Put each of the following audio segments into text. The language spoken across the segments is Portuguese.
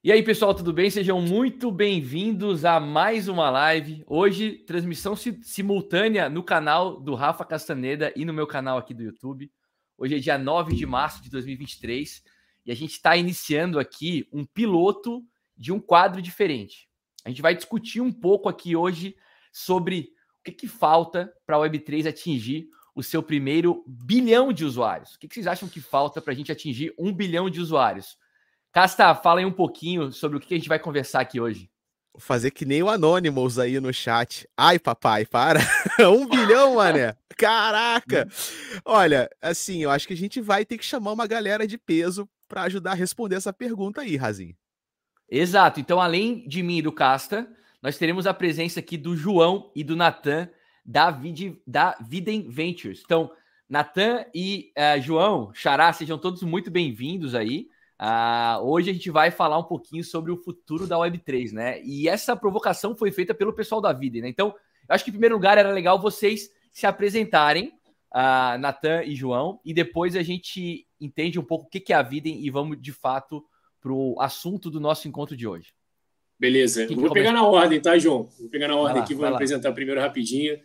E aí, pessoal, tudo bem? Sejam muito bem-vindos a mais uma live. Hoje, transmissão simultânea no canal do Rafa Castaneda e no meu canal aqui do YouTube. Hoje é dia 9 de março de 2023 e a gente está iniciando aqui um piloto de um quadro diferente. A gente vai discutir um pouco aqui hoje sobre o que, que falta para a Web3 atingir o seu primeiro bilhão de usuários. O que, que vocês acham que falta para a gente atingir um bilhão de usuários? Casta, fala aí um pouquinho sobre o que a gente vai conversar aqui hoje. Vou fazer que nem o Anonymous aí no chat. Ai, papai, para. um bilhão, mané. Caraca. Olha, assim, eu acho que a gente vai ter que chamar uma galera de peso para ajudar a responder essa pergunta aí, Razinho. Exato. Então, além de mim e do Casta, nós teremos a presença aqui do João e do Natan da, Vid, da Viden Ventures. Então, Natan e uh, João, Xará, sejam todos muito bem-vindos aí. Uh, hoje a gente vai falar um pouquinho sobre o futuro da Web3, né? E essa provocação foi feita pelo pessoal da Vida, né? Então, eu acho que em primeiro lugar era legal vocês se apresentarem, uh, Natan e João, e depois a gente entende um pouco o que é a Vida e vamos de fato para o assunto do nosso encontro de hoje. Beleza, vou pegar na ordem, tá, João? Vou pegar na ordem lá, aqui, vou apresentar primeiro rapidinho.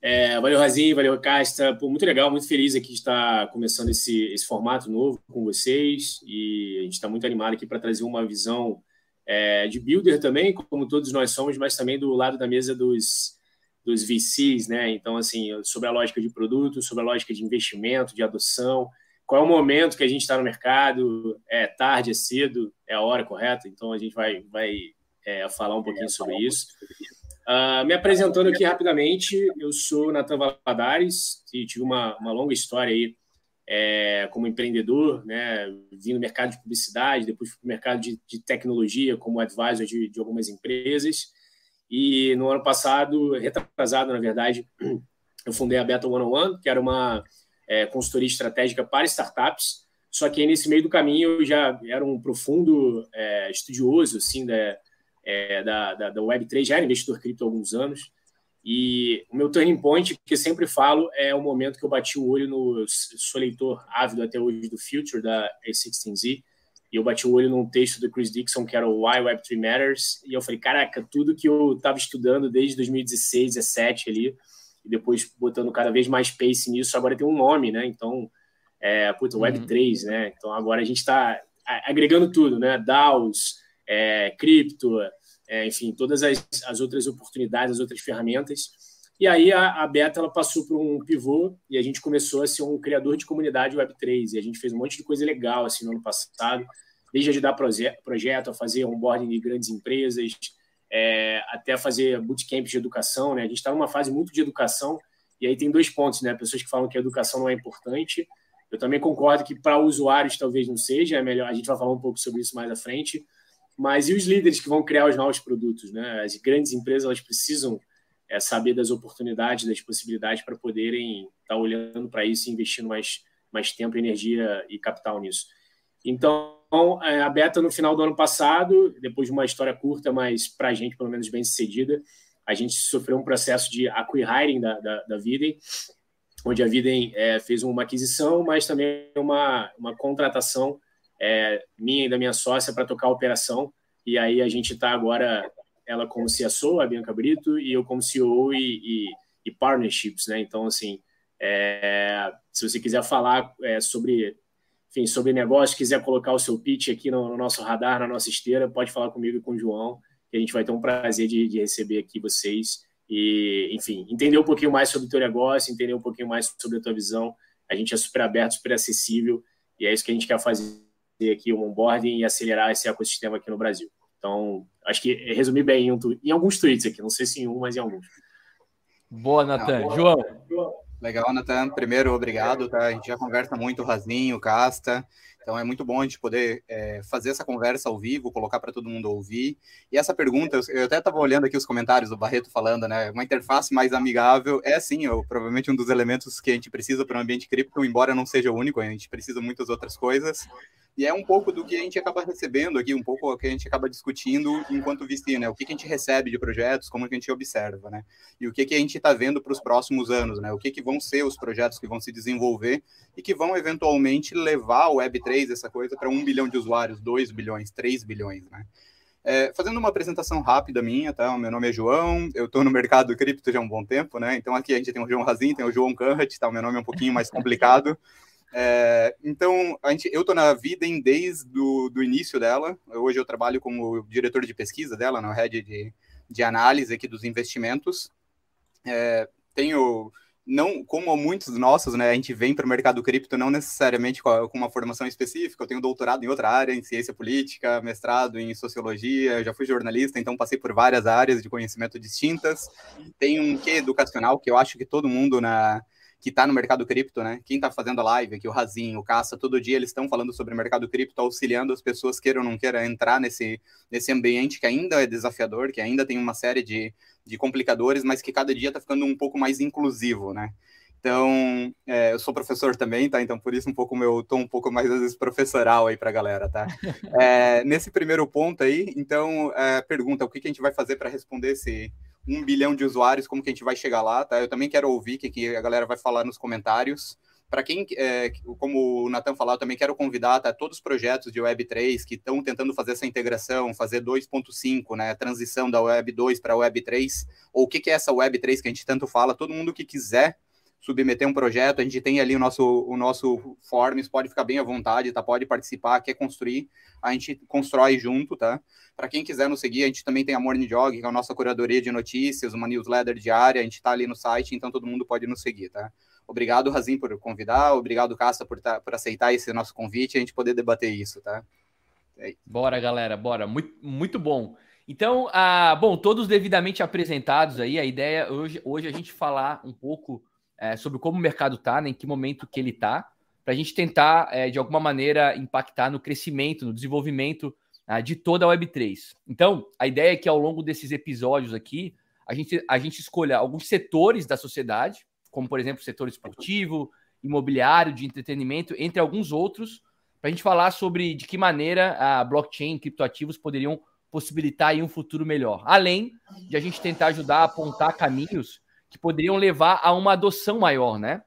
É, valeu, Razinho, valeu, Casta. Pô, muito legal, muito feliz aqui de estar começando esse, esse formato novo com vocês. E a gente está muito animado aqui para trazer uma visão é, de builder também, como todos nós somos, mas também do lado da mesa dos, dos VCs, né? Então, assim, sobre a lógica de produto, sobre a lógica de investimento, de adoção, qual é o momento que a gente está no mercado, é tarde, é cedo, é a hora correta. Então, a gente vai, vai é, falar um pouquinho sobre isso. Uh, me apresentando aqui rapidamente, eu sou Natan Valadares e tive uma, uma longa história aí é, como empreendedor, né? Vim no mercado de publicidade, depois fui mercado de, de, tecnologia como advisor de, de, algumas empresas. E no ano passado, retrasado, na verdade, eu fundei a Beta 101, que era uma é, consultoria estratégica para startups. Só que aí, nesse meio do caminho eu já era um profundo é, estudioso assim, da, é, da, da, da Web3, já era investidor cripto há alguns anos. E o meu turning point, que eu sempre falo, é o momento que eu bati o olho no. Sou leitor ávido até hoje do Future, da A16Z, e eu bati o olho num texto do Chris Dixon, que era o Why Web3 Matters, e eu falei: caraca, tudo que eu estava estudando desde 2016, 17 ali, e depois botando cada vez mais pace nisso, agora tem um nome, né? Então, é, puta, Web3, uhum. né? Então agora a gente está agregando tudo, né? DAOs, é, cripto, é, enfim, todas as, as, outras oportunidades, as outras ferramentas. E aí a, a Beta ela passou por um pivô e a gente começou a ser um criador de comunidade Web3. E a gente fez um monte de coisa legal assim no ano passado, desde ajudar proje projeto, a fazer onboarding de grandes empresas, é, até fazer bootcamps de educação. Né? A gente está numa fase muito de educação e aí tem dois pontos, né? Pessoas que falam que a educação não é importante. Eu também concordo que para usuários talvez não seja, é melhor. A gente vai falar um pouco sobre isso mais à frente mas e os líderes que vão criar os novos produtos? Né? As grandes empresas elas precisam é, saber das oportunidades, das possibilidades para poderem estar tá olhando para isso e investindo mais, mais tempo, energia e capital nisso. Então, é, a Beta, no final do ano passado, depois de uma história curta, mas para a gente, pelo menos, bem sucedida, a gente sofreu um processo de acquiring da, da, da Viden, onde a Viden é, fez uma aquisição, mas também uma, uma contratação é, minha e da minha sócia para tocar a operação. E aí a gente está agora, ela como CSO, a Bianca Brito, e eu como CEO e, e, e partnerships, né? Então, assim, é, se você quiser falar é, sobre, enfim, sobre negócio, quiser colocar o seu pitch aqui no, no, nosso radar, na nossa esteira, pode falar comigo e com o João, que a gente vai ter um prazer de, de receber aqui vocês e, enfim, entender um pouquinho mais sobre o teu negócio, entender um pouquinho mais sobre a tua visão. A gente é super aberto, super acessível e é isso que a gente quer fazer aqui o onboarding e acelerar esse ecossistema aqui no Brasil. Então, acho que resumi bem em, em alguns tweets aqui, não sei se em um, mas em alguns. Boa, Natan. João. Legal, Natan. Primeiro, obrigado. Tá? A gente já conversa muito, Rasinho, Casta. Então é muito bom a gente poder é, fazer essa conversa ao vivo, colocar para todo mundo ouvir. E essa pergunta, eu até estava olhando aqui os comentários do Barreto falando, né? Uma interface mais amigável é sim, eu, provavelmente um dos elementos que a gente precisa para o ambiente cripto, embora não seja o único, a gente precisa muitas outras coisas. E é um pouco do que a gente acaba recebendo aqui, um pouco o que a gente acaba discutindo enquanto VC, né? O que, que a gente recebe de projetos, como que a gente observa, né? E o que, que a gente está vendo para os próximos anos, né? O que, que vão ser os projetos que vão se desenvolver e que vão eventualmente levar o Web3, essa coisa, para um bilhão de usuários, dois bilhões, três bilhões, né? É, fazendo uma apresentação rápida minha, tá? Meu nome é João, eu estou no mercado cripto já há um bom tempo, né? Então aqui a gente tem o João Razin, tem o João Canhat, tá? O meu nome é um pouquinho mais complicado. É, então, a gente, eu estou na Videm desde do, do início dela. Hoje eu trabalho como diretor de pesquisa dela, na rede de, de análise aqui dos investimentos. É, tenho, não como muitos nossos, né, a gente vem para o mercado cripto não necessariamente com, a, com, uma formação específica. Eu tenho doutorado em outra área, em ciência política, mestrado em sociologia, já fui jornalista, então passei por várias áreas de conhecimento distintas. Tem um quê educacional que eu acho que todo mundo na que está no mercado cripto, né? Quem está fazendo a live aqui, o Razinho, o Caça, todo dia eles estão falando sobre o mercado cripto, auxiliando as pessoas, queiram ou não queiram, entrar nesse, nesse ambiente que ainda é desafiador, que ainda tem uma série de, de complicadores, mas que cada dia está ficando um pouco mais inclusivo, né? Então, é, eu sou professor também, tá? Então, por isso, um pouco meu tom um pouco mais, às vezes, professoral aí para a galera, tá? É, nesse primeiro ponto aí, então, é, pergunta, o que, que a gente vai fazer para responder esse, um bilhão de usuários, como que a gente vai chegar lá, tá? Eu também quero ouvir o que, que a galera vai falar nos comentários. Para quem, é, como o Natan falou, eu também quero convidar tá, todos os projetos de Web3 que estão tentando fazer essa integração, fazer 2.5, né, a transição da Web 2 para a Web 3, ou o que, que é essa Web 3 que a gente tanto fala, todo mundo que quiser submeter um projeto, a gente tem ali o nosso, o nosso Forms, pode ficar bem à vontade, tá? Pode participar, quer construir, a gente constrói junto, tá? Para quem quiser nos seguir, a gente também tem a Morning Jog, que é a nossa curadoria de notícias, uma newsletter diária, a gente tá ali no site, então todo mundo pode nos seguir, tá? Obrigado, Razim, por convidar, obrigado, Cassa, por, tá, por aceitar esse nosso convite e a gente poder debater isso, tá? É bora, galera, bora. Muito, muito bom. Então, ah, bom, todos devidamente apresentados aí, a ideia hoje, hoje é a gente falar um pouco é, sobre como o mercado está, né, em que momento que ele está, para a gente tentar, é, de alguma maneira, impactar no crescimento, no desenvolvimento uh, de toda a Web3. Então, a ideia é que ao longo desses episódios aqui, a gente, a gente escolha alguns setores da sociedade, como, por exemplo, o setor esportivo, imobiliário, de entretenimento, entre alguns outros, para a gente falar sobre de que maneira a blockchain e criptoativos poderiam possibilitar um futuro melhor. Além de a gente tentar ajudar a apontar caminhos que poderiam levar a uma adoção maior, né?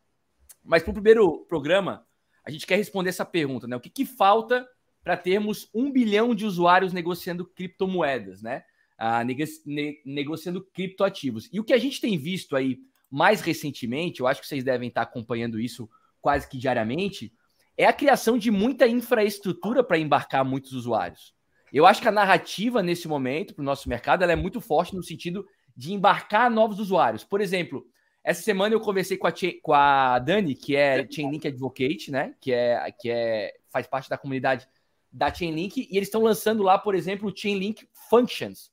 Mas para o primeiro programa, a gente quer responder essa pergunta, né? O que, que falta para termos um bilhão de usuários negociando criptomoedas, né? Ah, nego ne negociando criptoativos. E o que a gente tem visto aí mais recentemente, eu acho que vocês devem estar acompanhando isso quase que diariamente, é a criação de muita infraestrutura para embarcar muitos usuários. Eu acho que a narrativa nesse momento para o nosso mercado ela é muito forte no sentido de embarcar novos usuários. Por exemplo, essa semana eu conversei com a, com a Dani, que é Chainlink Advocate, né? Que é que é faz parte da comunidade da Chainlink e eles estão lançando lá, por exemplo, o Chainlink Functions,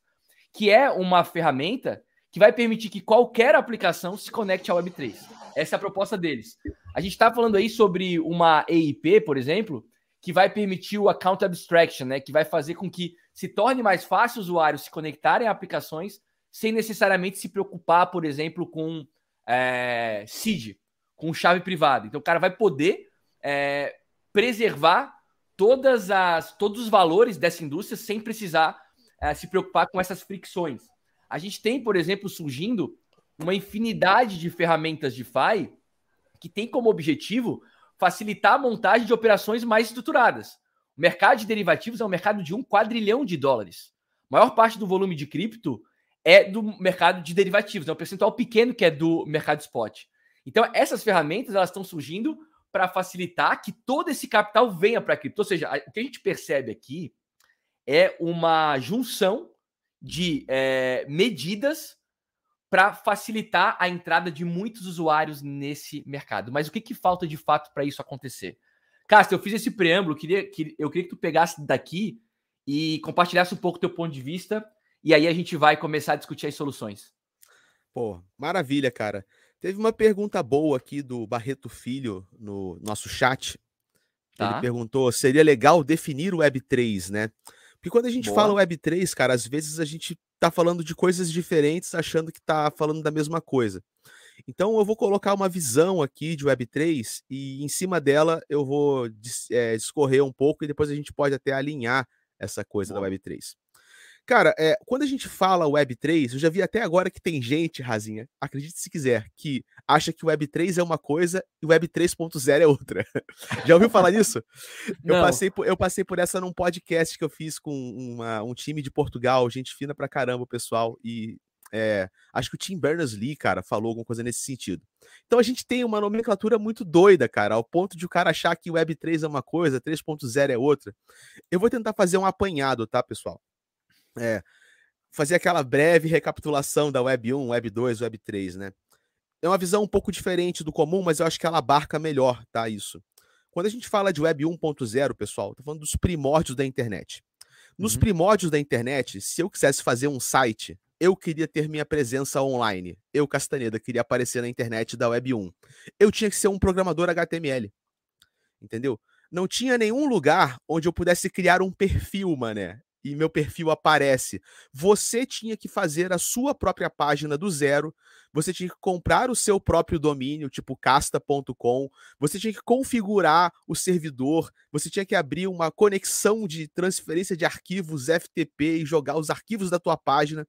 que é uma ferramenta que vai permitir que qualquer aplicação se conecte ao Web3. Essa é a proposta deles. A gente está falando aí sobre uma EIP, por exemplo, que vai permitir o Account Abstraction, né? Que vai fazer com que se torne mais fácil os usuários se conectarem a aplicações sem necessariamente se preocupar, por exemplo, com é, seed, com chave privada. Então, o cara vai poder é, preservar todas as, todos os valores dessa indústria sem precisar é, se preocupar com essas fricções. A gente tem, por exemplo, surgindo uma infinidade de ferramentas de FI que tem como objetivo facilitar a montagem de operações mais estruturadas. O mercado de derivativos é um mercado de um quadrilhão de dólares. A maior parte do volume de cripto é do mercado de derivativos, é um percentual pequeno que é do mercado spot. Então, essas ferramentas elas estão surgindo para facilitar que todo esse capital venha para a cripto. Ou seja, o que a gente percebe aqui é uma junção de é, medidas para facilitar a entrada de muitos usuários nesse mercado. Mas o que, que falta de fato para isso acontecer? Castro, eu fiz esse preâmbulo, eu queria, que, eu queria que tu pegasse daqui e compartilhasse um pouco teu ponto de vista e aí a gente vai começar a discutir as soluções. Pô, maravilha, cara. Teve uma pergunta boa aqui do Barreto Filho no nosso chat. Tá. Ele perguntou: seria legal definir o Web3, né? Porque quando a gente boa. fala Web3, cara, às vezes a gente tá falando de coisas diferentes, achando que tá falando da mesma coisa. Então eu vou colocar uma visão aqui de Web3 e em cima dela eu vou é, discorrer um pouco e depois a gente pode até alinhar essa coisa Bom. da Web3. Cara, é, quando a gente fala Web3, eu já vi até agora que tem gente, Razinha, acredite se quiser, que acha que Web3 é uma coisa e Web 3.0 é outra. já ouviu falar nisso? eu, passei por, eu passei por essa num podcast que eu fiz com uma, um time de Portugal, gente fina pra caramba, pessoal, e é, acho que o Tim Berners-Lee, cara, falou alguma coisa nesse sentido. Então a gente tem uma nomenclatura muito doida, cara, ao ponto de o cara achar que Web 3 é uma coisa, 3.0 é outra. Eu vou tentar fazer um apanhado, tá, pessoal? É, fazer aquela breve recapitulação da Web 1, Web 2, Web 3, né? É uma visão um pouco diferente do comum, mas eu acho que ela abarca melhor, tá? Isso. Quando a gente fala de Web 1.0, pessoal, tô falando dos primórdios da internet. Nos uhum. primórdios da internet, se eu quisesse fazer um site, eu queria ter minha presença online. Eu, Castaneda, queria aparecer na internet da Web 1. Eu tinha que ser um programador HTML. Entendeu? Não tinha nenhum lugar onde eu pudesse criar um perfil, mané e meu perfil aparece. Você tinha que fazer a sua própria página do zero, você tinha que comprar o seu próprio domínio, tipo casta.com, você tinha que configurar o servidor, você tinha que abrir uma conexão de transferência de arquivos FTP e jogar os arquivos da tua página.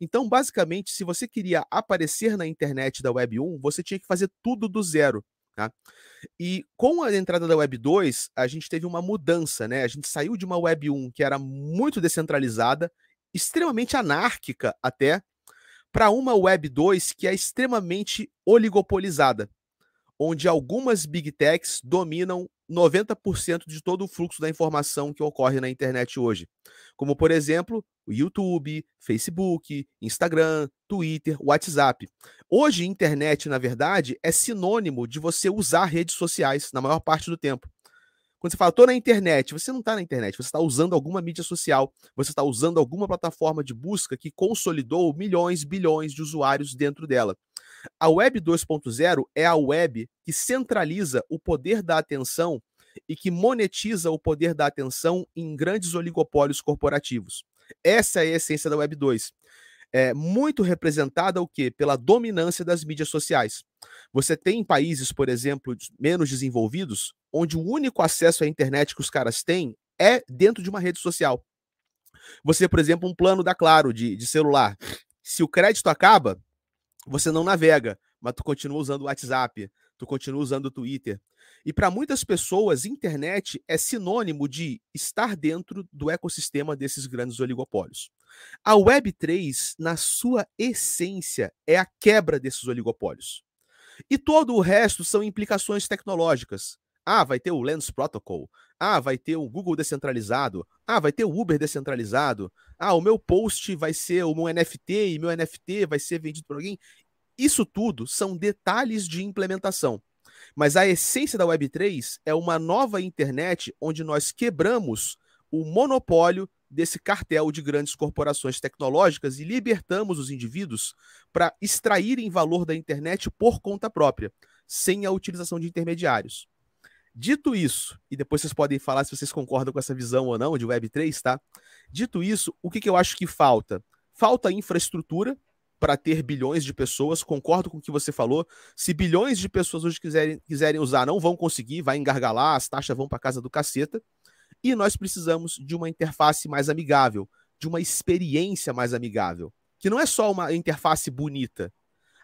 Então, basicamente, se você queria aparecer na internet da Web 1, você tinha que fazer tudo do zero. Tá? E com a entrada da Web 2, a gente teve uma mudança, né? A gente saiu de uma Web 1 que era muito descentralizada, extremamente anárquica até, para uma Web 2 que é extremamente oligopolizada, onde algumas big techs dominam 90% de todo o fluxo da informação que ocorre na internet hoje. Como, por exemplo, o YouTube, Facebook, Instagram, Twitter, WhatsApp. Hoje, internet, na verdade, é sinônimo de você usar redes sociais na maior parte do tempo. Quando você fala, estou na internet, você não está na internet, você está usando alguma mídia social, você está usando alguma plataforma de busca que consolidou milhões, bilhões de usuários dentro dela. A Web 2.0 é a web que centraliza o poder da atenção e que monetiza o poder da atenção em grandes oligopólios corporativos. Essa é a essência da Web 2. É muito representada o quê? Pela dominância das mídias sociais. Você tem países, por exemplo, menos desenvolvidos, onde o único acesso à internet que os caras têm é dentro de uma rede social. Você, por exemplo, um plano da Claro de, de celular. Se o crédito acaba, você não navega, mas tu continua usando o WhatsApp, tu continua usando o Twitter. E para muitas pessoas, internet é sinônimo de estar dentro do ecossistema desses grandes oligopólios. A Web3, na sua essência, é a quebra desses oligopólios. E todo o resto são implicações tecnológicas. Ah, vai ter o Lens Protocol. Ah, vai ter o Google descentralizado. Ah, vai ter o Uber descentralizado. Ah, o meu post vai ser o meu NFT e meu NFT vai ser vendido por alguém. Isso tudo são detalhes de implementação. Mas a essência da Web3 é uma nova internet onde nós quebramos o monopólio desse cartel de grandes corporações tecnológicas e libertamos os indivíduos para extraírem valor da internet por conta própria, sem a utilização de intermediários. Dito isso, e depois vocês podem falar se vocês concordam com essa visão ou não de Web3, tá? Dito isso, o que, que eu acho que falta? Falta infraestrutura para ter bilhões de pessoas. Concordo com o que você falou. Se bilhões de pessoas hoje quiserem, quiserem usar, não vão conseguir, vai engargalar, as taxas vão para casa do caceta. E nós precisamos de uma interface mais amigável, de uma experiência mais amigável, que não é só uma interface bonita.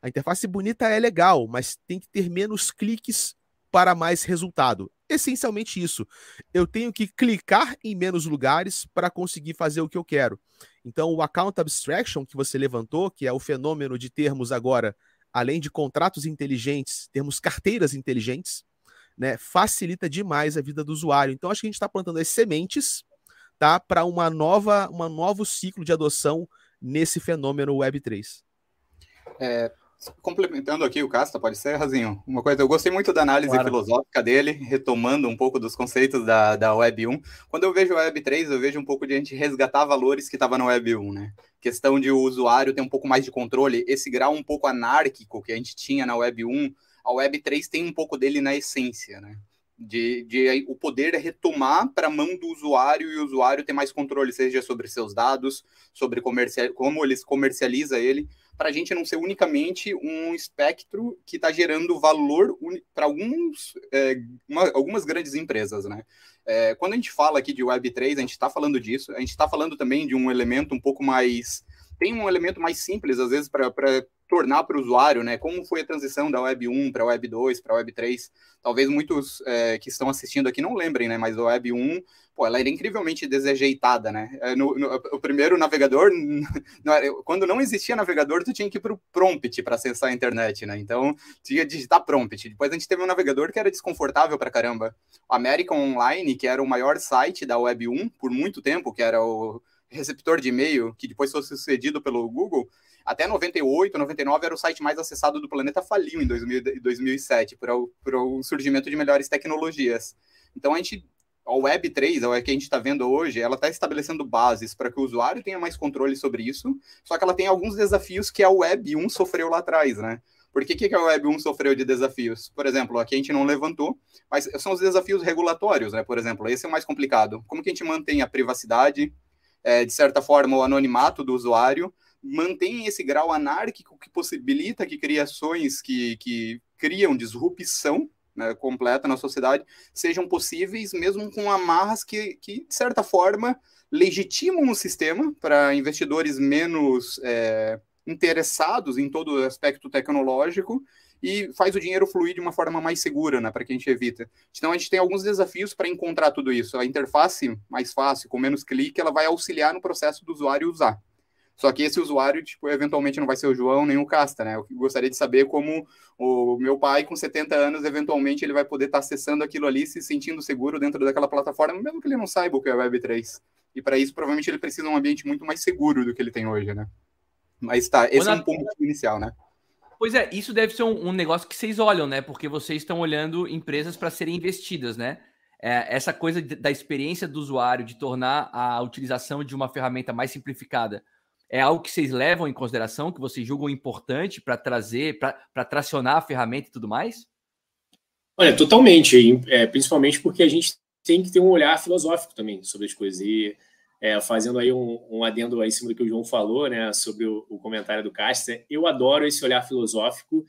A interface bonita é legal, mas tem que ter menos cliques para mais resultado. Essencialmente isso. Eu tenho que clicar em menos lugares para conseguir fazer o que eu quero. Então, o account abstraction que você levantou, que é o fenômeno de termos agora, além de contratos inteligentes, termos carteiras inteligentes, né, facilita demais a vida do usuário. Então, acho que a gente está plantando as sementes tá, para uma nova, um novo ciclo de adoção nesse fenômeno Web3. É, Complementando aqui o Casta, pode ser, Razinho? Uma coisa, eu gostei muito da análise claro. filosófica dele, retomando um pouco dos conceitos da, da Web 1. Quando eu vejo a Web 3, eu vejo um pouco de a gente resgatar valores que estava na Web 1, né? Questão de o usuário ter um pouco mais de controle, esse grau um pouco anárquico que a gente tinha na Web 1, a Web 3 tem um pouco dele na essência, né? de, de o poder retomar para a mão do usuário e o usuário ter mais controle, seja sobre seus dados, sobre comercial, como eles comercializa ele, para a gente não ser unicamente um espectro que está gerando valor para alguns é, uma, algumas grandes empresas, né? É, quando a gente fala aqui de Web3, a gente está falando disso, a gente está falando também de um elemento um pouco mais tem um elemento mais simples, às vezes, para tornar para o usuário, né? Como foi a transição da Web 1 para a Web 2, para a Web 3. Talvez muitos é, que estão assistindo aqui não lembrem, né? Mas a Web 1, pô, ela era incrivelmente desajeitada, né? É, no, no, o primeiro navegador, quando não existia navegador, tu tinha que ir para o prompt para acessar a internet, né? Então, tinha que digitar prompt. Depois a gente teve um navegador que era desconfortável para caramba. American Online, que era o maior site da Web 1 por muito tempo, que era o receptor de e-mail, que depois foi sucedido pelo Google, até 98, 99 era o site mais acessado do planeta, faliu em 2000, 2007 por por o surgimento de melhores tecnologias. Então a gente a Web3, a que a gente está vendo hoje, ela está estabelecendo bases para que o usuário tenha mais controle sobre isso, só que ela tem alguns desafios que a Web 1 sofreu lá atrás, né? Por que, que a Web 1 sofreu de desafios? Por exemplo, aqui a gente não levantou, mas são os desafios regulatórios, né? Por exemplo, esse é o mais complicado. Como que a gente mantém a privacidade, é, de certa forma, o anonimato do usuário, mantém esse grau anárquico que possibilita que criações que, que criam disrupção né, completa na sociedade sejam possíveis, mesmo com amarras que, que de certa forma, legitimam o sistema para investidores menos é, interessados em todo o aspecto tecnológico e faz o dinheiro fluir de uma forma mais segura, né, para que a gente evita. Então a gente tem alguns desafios para encontrar tudo isso. A interface mais fácil, com menos clique, ela vai auxiliar no processo do usuário usar. Só que esse usuário, tipo, eventualmente não vai ser o João nem o Casta, né? Eu gostaria de saber como o meu pai, com 70 anos, eventualmente ele vai poder estar tá acessando aquilo ali, se sentindo seguro dentro daquela plataforma, mesmo que ele não saiba o que é Web3. E para isso, provavelmente, ele precisa de um ambiente muito mais seguro do que ele tem hoje, né? Mas tá, esse é um ponto inicial, né? Pois é, isso deve ser um, um, negócio que vocês olham, né? Porque vocês estão olhando empresas para serem investidas, né? É, essa coisa da experiência do usuário, de tornar a utilização de uma ferramenta mais simplificada, é algo que vocês levam em consideração, que vocês julgam importante para trazer, para tracionar a ferramenta e tudo mais? Olha, totalmente, é, principalmente porque a gente tem que ter um olhar filosófico também sobre as coisas. E é, fazendo aí um, um, adendo aí em cima do que o João falou, né, sobre o, o comentário do Caster, eu adoro esse olhar filosófico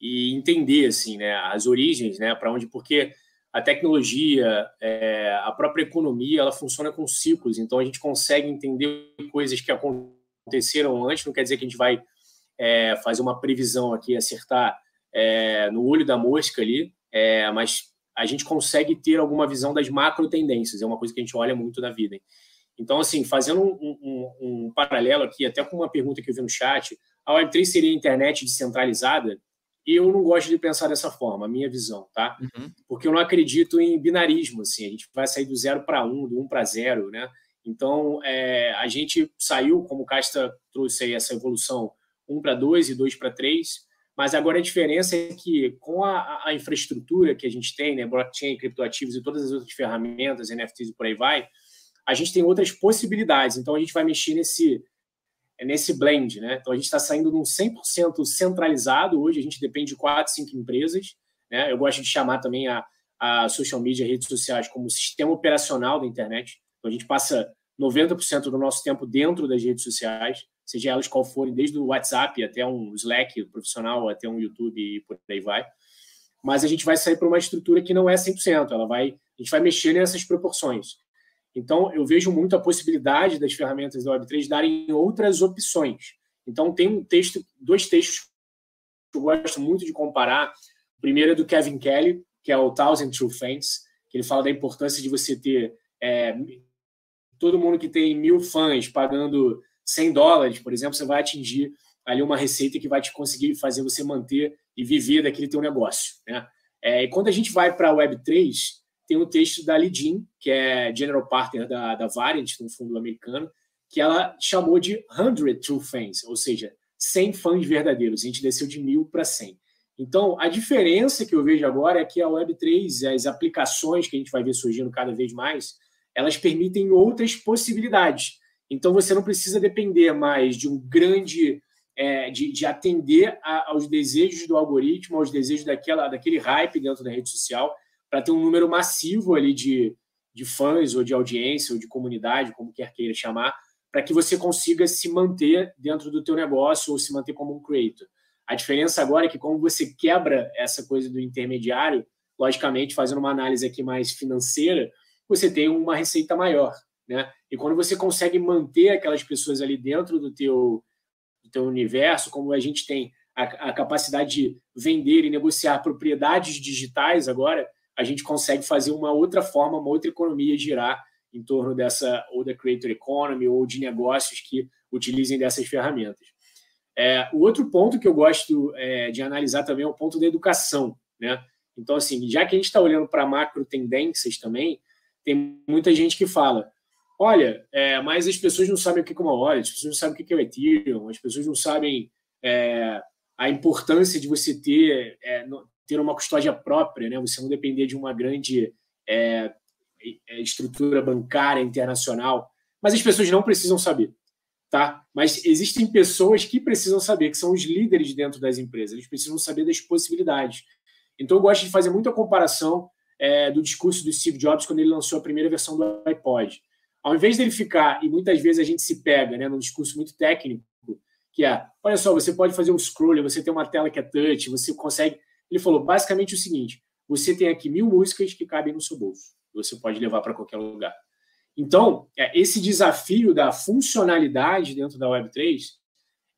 e entender assim, né, as origens, né, para onde, porque a tecnologia, é, a própria economia, ela funciona com ciclos, então a gente consegue entender coisas que aconteceram antes, não quer dizer que a gente vai é, fazer uma previsão aqui, acertar é, no olho da mosca ali, é, mas a gente consegue ter alguma visão das macro tendências, é uma coisa que a gente olha muito na vida. Hein? Então, assim, fazendo um, um, um, paralelo aqui, até com uma pergunta que eu vi no chat, a Web3 seria a internet descentralizada? E eu não gosto de pensar dessa forma, a minha visão, tá? Uhum. Porque eu não acredito em binarismo, assim, a gente vai sair do zero para um, do um para zero, né? Então, é, a gente saiu, como o Casta trouxe aí essa evolução, um para dois e dois para três, mas agora a diferença é que com a, a infraestrutura que a gente tem, né, blockchain, criptoativos e todas as outras ferramentas, NFTs e por aí vai, a gente tem outras possibilidades. Então, a gente vai mexer nesse, nesse blend. Né? Então, a gente está saindo de um 100% centralizado. Hoje, a gente depende de quatro, cinco empresas. Né? Eu gosto de chamar também a, a social media, redes sociais, como sistema operacional da internet. Então, a gente passa 90% do nosso tempo dentro das redes sociais, seja elas qual forem, desde o WhatsApp até um Slack profissional, até um YouTube e por aí vai. Mas a gente vai sair para uma estrutura que não é 100%, ela vai, a gente vai mexer nessas proporções. Então, eu vejo muito a possibilidade das ferramentas da Web3 darem outras opções. Então, tem um texto, dois textos que eu gosto muito de comparar. O primeiro é do Kevin Kelly, que é o Thousand True Fans, que ele fala da importância de você ter é, todo mundo que tem mil fãs pagando 100 dólares, por exemplo, você vai atingir ali uma receita que vai te conseguir fazer você manter e viver daquele teu negócio. Né? É, e quando a gente vai para a Web3, tem um texto da Lidin, que é General Partner da, da Variant, um fundo americano, que ela chamou de 100 True Fans, ou seja, 100 fãs verdadeiros. A gente desceu de mil para 100. Então, a diferença que eu vejo agora é que a Web3, as aplicações que a gente vai ver surgindo cada vez mais, elas permitem outras possibilidades. Então, você não precisa depender mais de um grande. É, de, de, atender a, aos desejos do algoritmo, aos desejos daquela, daquele hype dentro da rede social para ter um número massivo ali de, de fãs ou de audiência ou de comunidade, como quer queira chamar, para que você consiga se manter dentro do teu negócio ou se manter como um creator. A diferença agora é que como você quebra essa coisa do intermediário, logicamente, fazendo uma análise aqui mais financeira, você tem uma receita maior, né? E quando você consegue manter aquelas pessoas ali dentro do teu, do teu universo, como a gente tem a, a capacidade de vender e negociar propriedades digitais agora, a gente consegue fazer uma outra forma, uma outra economia girar em torno dessa ou da creator economy ou de negócios que utilizem dessas ferramentas. É, o outro ponto que eu gosto é, de analisar também é o ponto da educação, né? Então, assim, já que a gente está olhando para macro tendências também, tem muita gente que fala: olha, é, mas as pessoas não sabem o que é uma wallet, as pessoas não sabem o que é o Ethereum, as pessoas não sabem é, a importância de você ter, é, ter uma custódia própria, né? Você não depender de uma grande é, é, estrutura bancária internacional. Mas as pessoas não precisam saber tá? Mas existem pessoas que precisam saber, que são os líderes dentro das empresas, eles precisam saber das possibilidades. Então, eu gosto de fazer muita comparação é, do discurso do Steve Jobs quando ele lançou a primeira versão do iPod. Ao invés dele ficar, e muitas vezes a gente se pega né, num discurso muito técnico, que é, olha só, você pode fazer um scroll, você tem uma tela que é touch, você consegue... Ele falou basicamente o seguinte, você tem aqui mil músicas que cabem no seu bolso, você pode levar para qualquer lugar. Então, é, esse desafio da funcionalidade dentro da Web3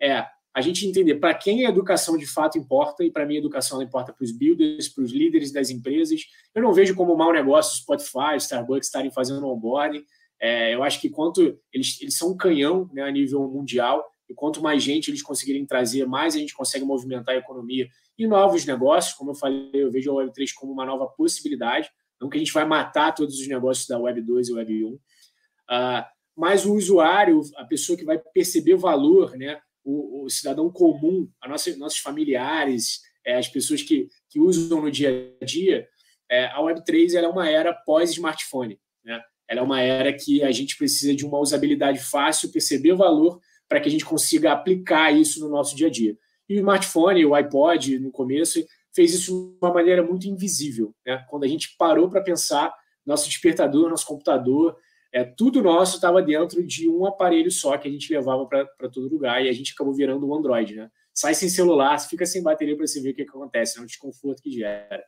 é a gente entender para quem a educação de fato importa, e para mim a educação importa para os builders, para os líderes das empresas. Eu não vejo como mau negócio Spotify, Starbucks estarem fazendo onboarding. É, eu acho que quanto eles, eles são um canhão né, a nível mundial, e quanto mais gente eles conseguirem trazer, mais a gente consegue movimentar a economia e novos negócios. Como eu falei, eu vejo a Web3 como uma nova possibilidade. Não que a gente vai matar todos os negócios da Web 2 e Web 1, uh, ah, mas o usuário, a pessoa que vai perceber valor, né, o, o cidadão comum, a nossa, nossos familiares, é, as pessoas que, que usam no dia a dia, é, a Web3 ela é uma era pós-smartphone. Né? Ela é uma era que a gente precisa de uma usabilidade fácil, perceber o valor para que a gente consiga aplicar isso no nosso dia a dia. E o smartphone, o iPod, no começo, fez isso de uma maneira muito invisível. Né? Quando a gente parou para pensar, nosso despertador, nosso computador, é, tudo nosso estava dentro de um aparelho só que a gente levava para todo lugar e a gente acabou virando um Android. Né? Sai sem celular, fica sem bateria para você ver o que, que acontece, é um desconforto que gera.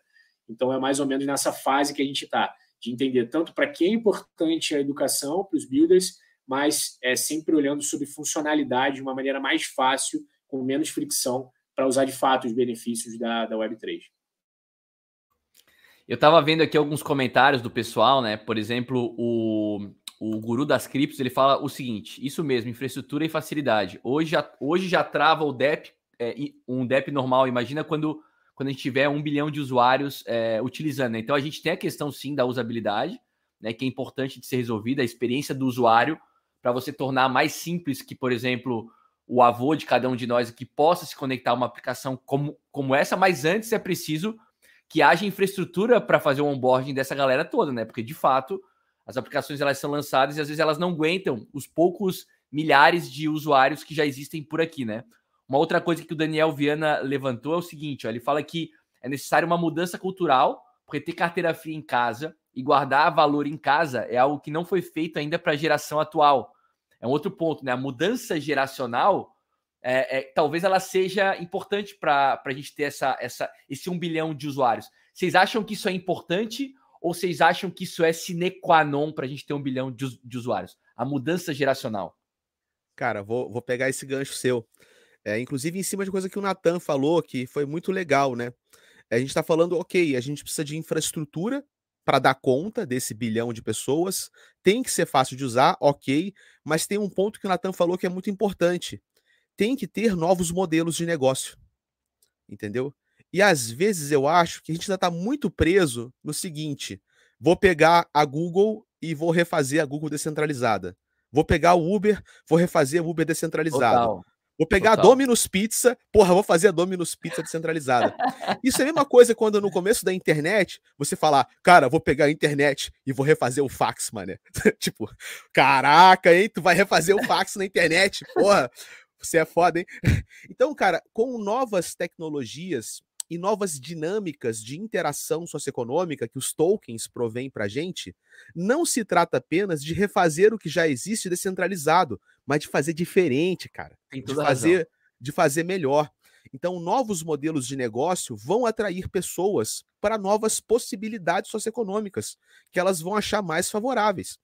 Então é mais ou menos nessa fase que a gente está, de entender tanto para quem é importante a educação, para os builders, mas é sempre olhando sobre funcionalidade de uma maneira mais fácil, com menos fricção, para usar de fato os benefícios da, da Web3. Eu estava vendo aqui alguns comentários do pessoal, né? Por exemplo, o, o guru das criptos, ele fala o seguinte: isso mesmo, infraestrutura e facilidade. Hoje já, hoje já trava o DEP, é, um DEP normal. Imagina quando, quando a gente tiver um bilhão de usuários é, utilizando. Né? Então a gente tem a questão sim da usabilidade, né? Que é importante de ser resolvida, a experiência do usuário, para você tornar mais simples que, por exemplo, o avô de cada um de nós que possa se conectar a uma aplicação como, como essa, mas antes é preciso que haja infraestrutura para fazer o onboarding dessa galera toda, né? Porque de fato as aplicações elas são lançadas e às vezes elas não aguentam os poucos milhares de usuários que já existem por aqui, né? Uma outra coisa que o Daniel Viana levantou é o seguinte: ó, ele fala que é necessário uma mudança cultural, porque ter carteira fria em casa e guardar valor em casa é algo que não foi feito ainda para a geração atual é um outro ponto, né? A mudança geracional, é, é, talvez ela seja importante para a gente ter essa, essa, esse um bilhão de usuários. Vocês acham que isso é importante ou vocês acham que isso é sine qua non para a gente ter um bilhão de, de, usuários? A mudança geracional. Cara, vou, vou pegar esse gancho seu. É, inclusive, em cima de coisa que o Natan falou, que foi muito legal, né? A gente está falando, ok, a gente precisa de infraestrutura para dar conta desse bilhão de pessoas. Tem que ser fácil de usar, ok, mas tem um ponto que o Natan falou que é muito importante. Tem que ter novos modelos de negócio. Entendeu? E às vezes eu acho que a gente ainda está muito preso no seguinte: vou pegar a Google e vou refazer a Google descentralizada. Vou pegar o Uber, vou refazer o Uber descentralizado. Total. Vou pegar Total. a Domino's Pizza, porra, vou fazer a Domino's Pizza descentralizada. Isso é a mesma coisa quando no começo da internet você falar, cara, vou pegar a internet e vou refazer o fax, mano. tipo, caraca, hein? Tu vai refazer o fax na internet, porra. Você é foda, hein? Então, cara, com novas tecnologias, e novas dinâmicas de interação socioeconômica que os tokens provêm para a gente, não se trata apenas de refazer o que já existe descentralizado, mas de fazer diferente, cara. de fazer, de fazer melhor. Então, novos modelos de negócio vão atrair pessoas para novas possibilidades socioeconômicas que elas vão achar mais favoráveis.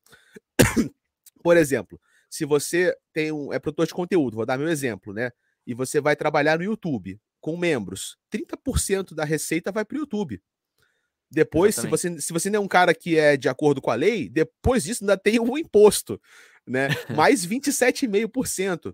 Por exemplo, se você tem um é produtor de conteúdo, vou dar meu exemplo, né? E você vai trabalhar no YouTube com membros, 30% da receita vai para o YouTube. Depois, se você, se você não é um cara que é de acordo com a lei, depois disso ainda tem o imposto, né? Mais 27,5%.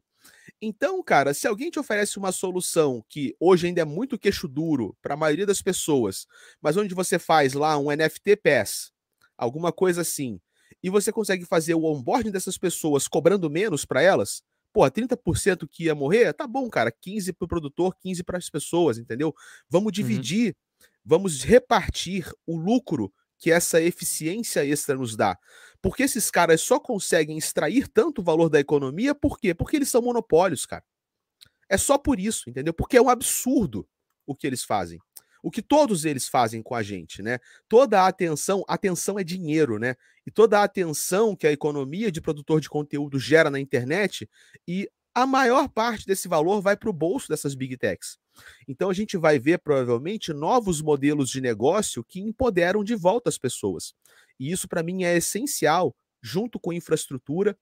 Então, cara, se alguém te oferece uma solução que hoje ainda é muito queixo duro para a maioria das pessoas, mas onde você faz lá um NFT Pass, alguma coisa assim, e você consegue fazer o onboarding dessas pessoas cobrando menos para elas, Pô, 30% que ia morrer, tá bom, cara. 15 para o produtor, 15 para as pessoas, entendeu? Vamos uhum. dividir, uhum. vamos repartir o lucro que essa eficiência extra nos dá. Porque esses caras só conseguem extrair tanto valor da economia, por quê? Porque eles são monopólios, cara. É só por isso, entendeu? Porque é um absurdo o que eles fazem o que todos eles fazem com a gente, né? Toda a atenção, atenção é dinheiro, né? E toda a atenção que a economia de produtor de conteúdo gera na internet e a maior parte desse valor vai para o bolso dessas big techs. Então a gente vai ver provavelmente novos modelos de negócio que empoderam de volta as pessoas. E isso para mim é essencial, junto com infraestrutura,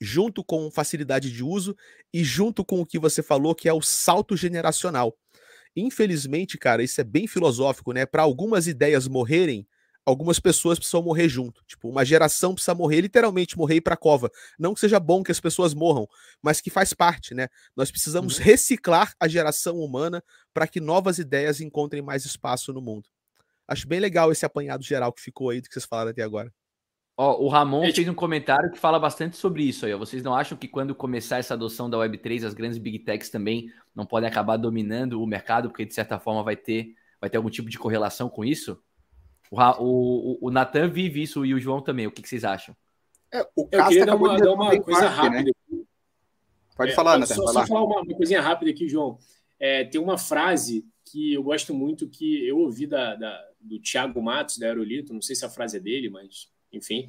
junto com facilidade de uso e junto com o que você falou que é o salto generacional. Infelizmente, cara, isso é bem filosófico, né? Para algumas ideias morrerem, algumas pessoas precisam morrer junto. Tipo, uma geração precisa morrer, literalmente morrer para a cova. Não que seja bom que as pessoas morram, mas que faz parte, né? Nós precisamos uhum. reciclar a geração humana para que novas ideias encontrem mais espaço no mundo. Acho bem legal esse apanhado geral que ficou aí do que vocês falaram até agora. Ó, o Ramon é, fez um comentário que fala bastante sobre isso aí. Ó. Vocês não acham que quando começar essa adoção da Web3, as grandes big techs também não podem acabar dominando o mercado, porque de certa forma vai ter, vai ter algum tipo de correlação com isso? O, o, o Natan vive isso e o João também. O que, que vocês acham? É, o Eu queria dar uma, dar uma coisa parte, né? rápida. Né? Pode é, falar, Natan. Só, só falar uma, uma, coisinha rápida aqui, João. É, tem uma frase que eu gosto muito que eu ouvi da, da do Thiago Matos, da Aerolito, não sei se a frase é dele, mas enfim,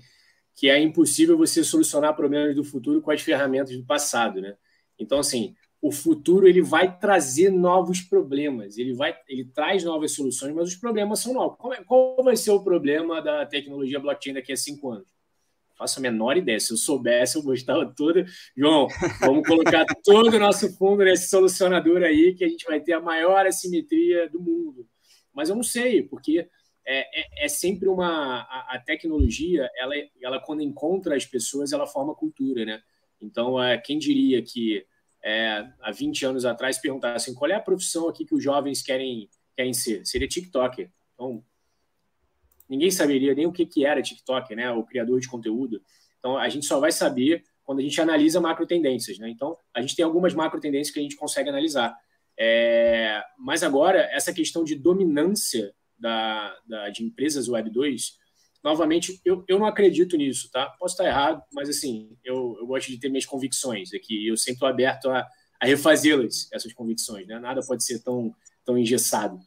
que é impossível você solucionar problemas do futuro com as ferramentas do passado, né? Então, assim, o futuro ele vai trazer novos problemas, ele vai, ele traz novas soluções, mas os problemas são novos. Qual, é, qual vai ser o problema da tecnologia blockchain daqui a cinco anos? faço a menor ideia. Se eu soubesse, eu gostava toda. João, vamos colocar todo o nosso fundo nesse solucionador aí, que a gente vai ter a maior assimetria do mundo. Mas eu não sei, porque é, é, é, sempre uma a, a, tecnologia ela, ela quando encontra as pessoas ela forma cultura né? Então é, quem diria que é, há 20 anos atrás perguntassem qual é a profissão aqui que os jovens querem querem ser? Seria TikToker. Então ninguém saberia nem o que que era TikTok né? O criador de conteúdo. Então a gente só vai saber quando a gente analisa macro tendências né? Então a gente tem algumas macro tendências que a gente consegue analisar. É, mas agora essa questão de dominância da, da, de empresas Web 2, novamente, eu, eu não acredito nisso, tá? Posso estar errado, mas assim, eu, eu gosto de ter minhas convicções aqui eu sempre estou aberto a, a refazê-las, essas convicções, né? Nada pode ser tão, tão engessado.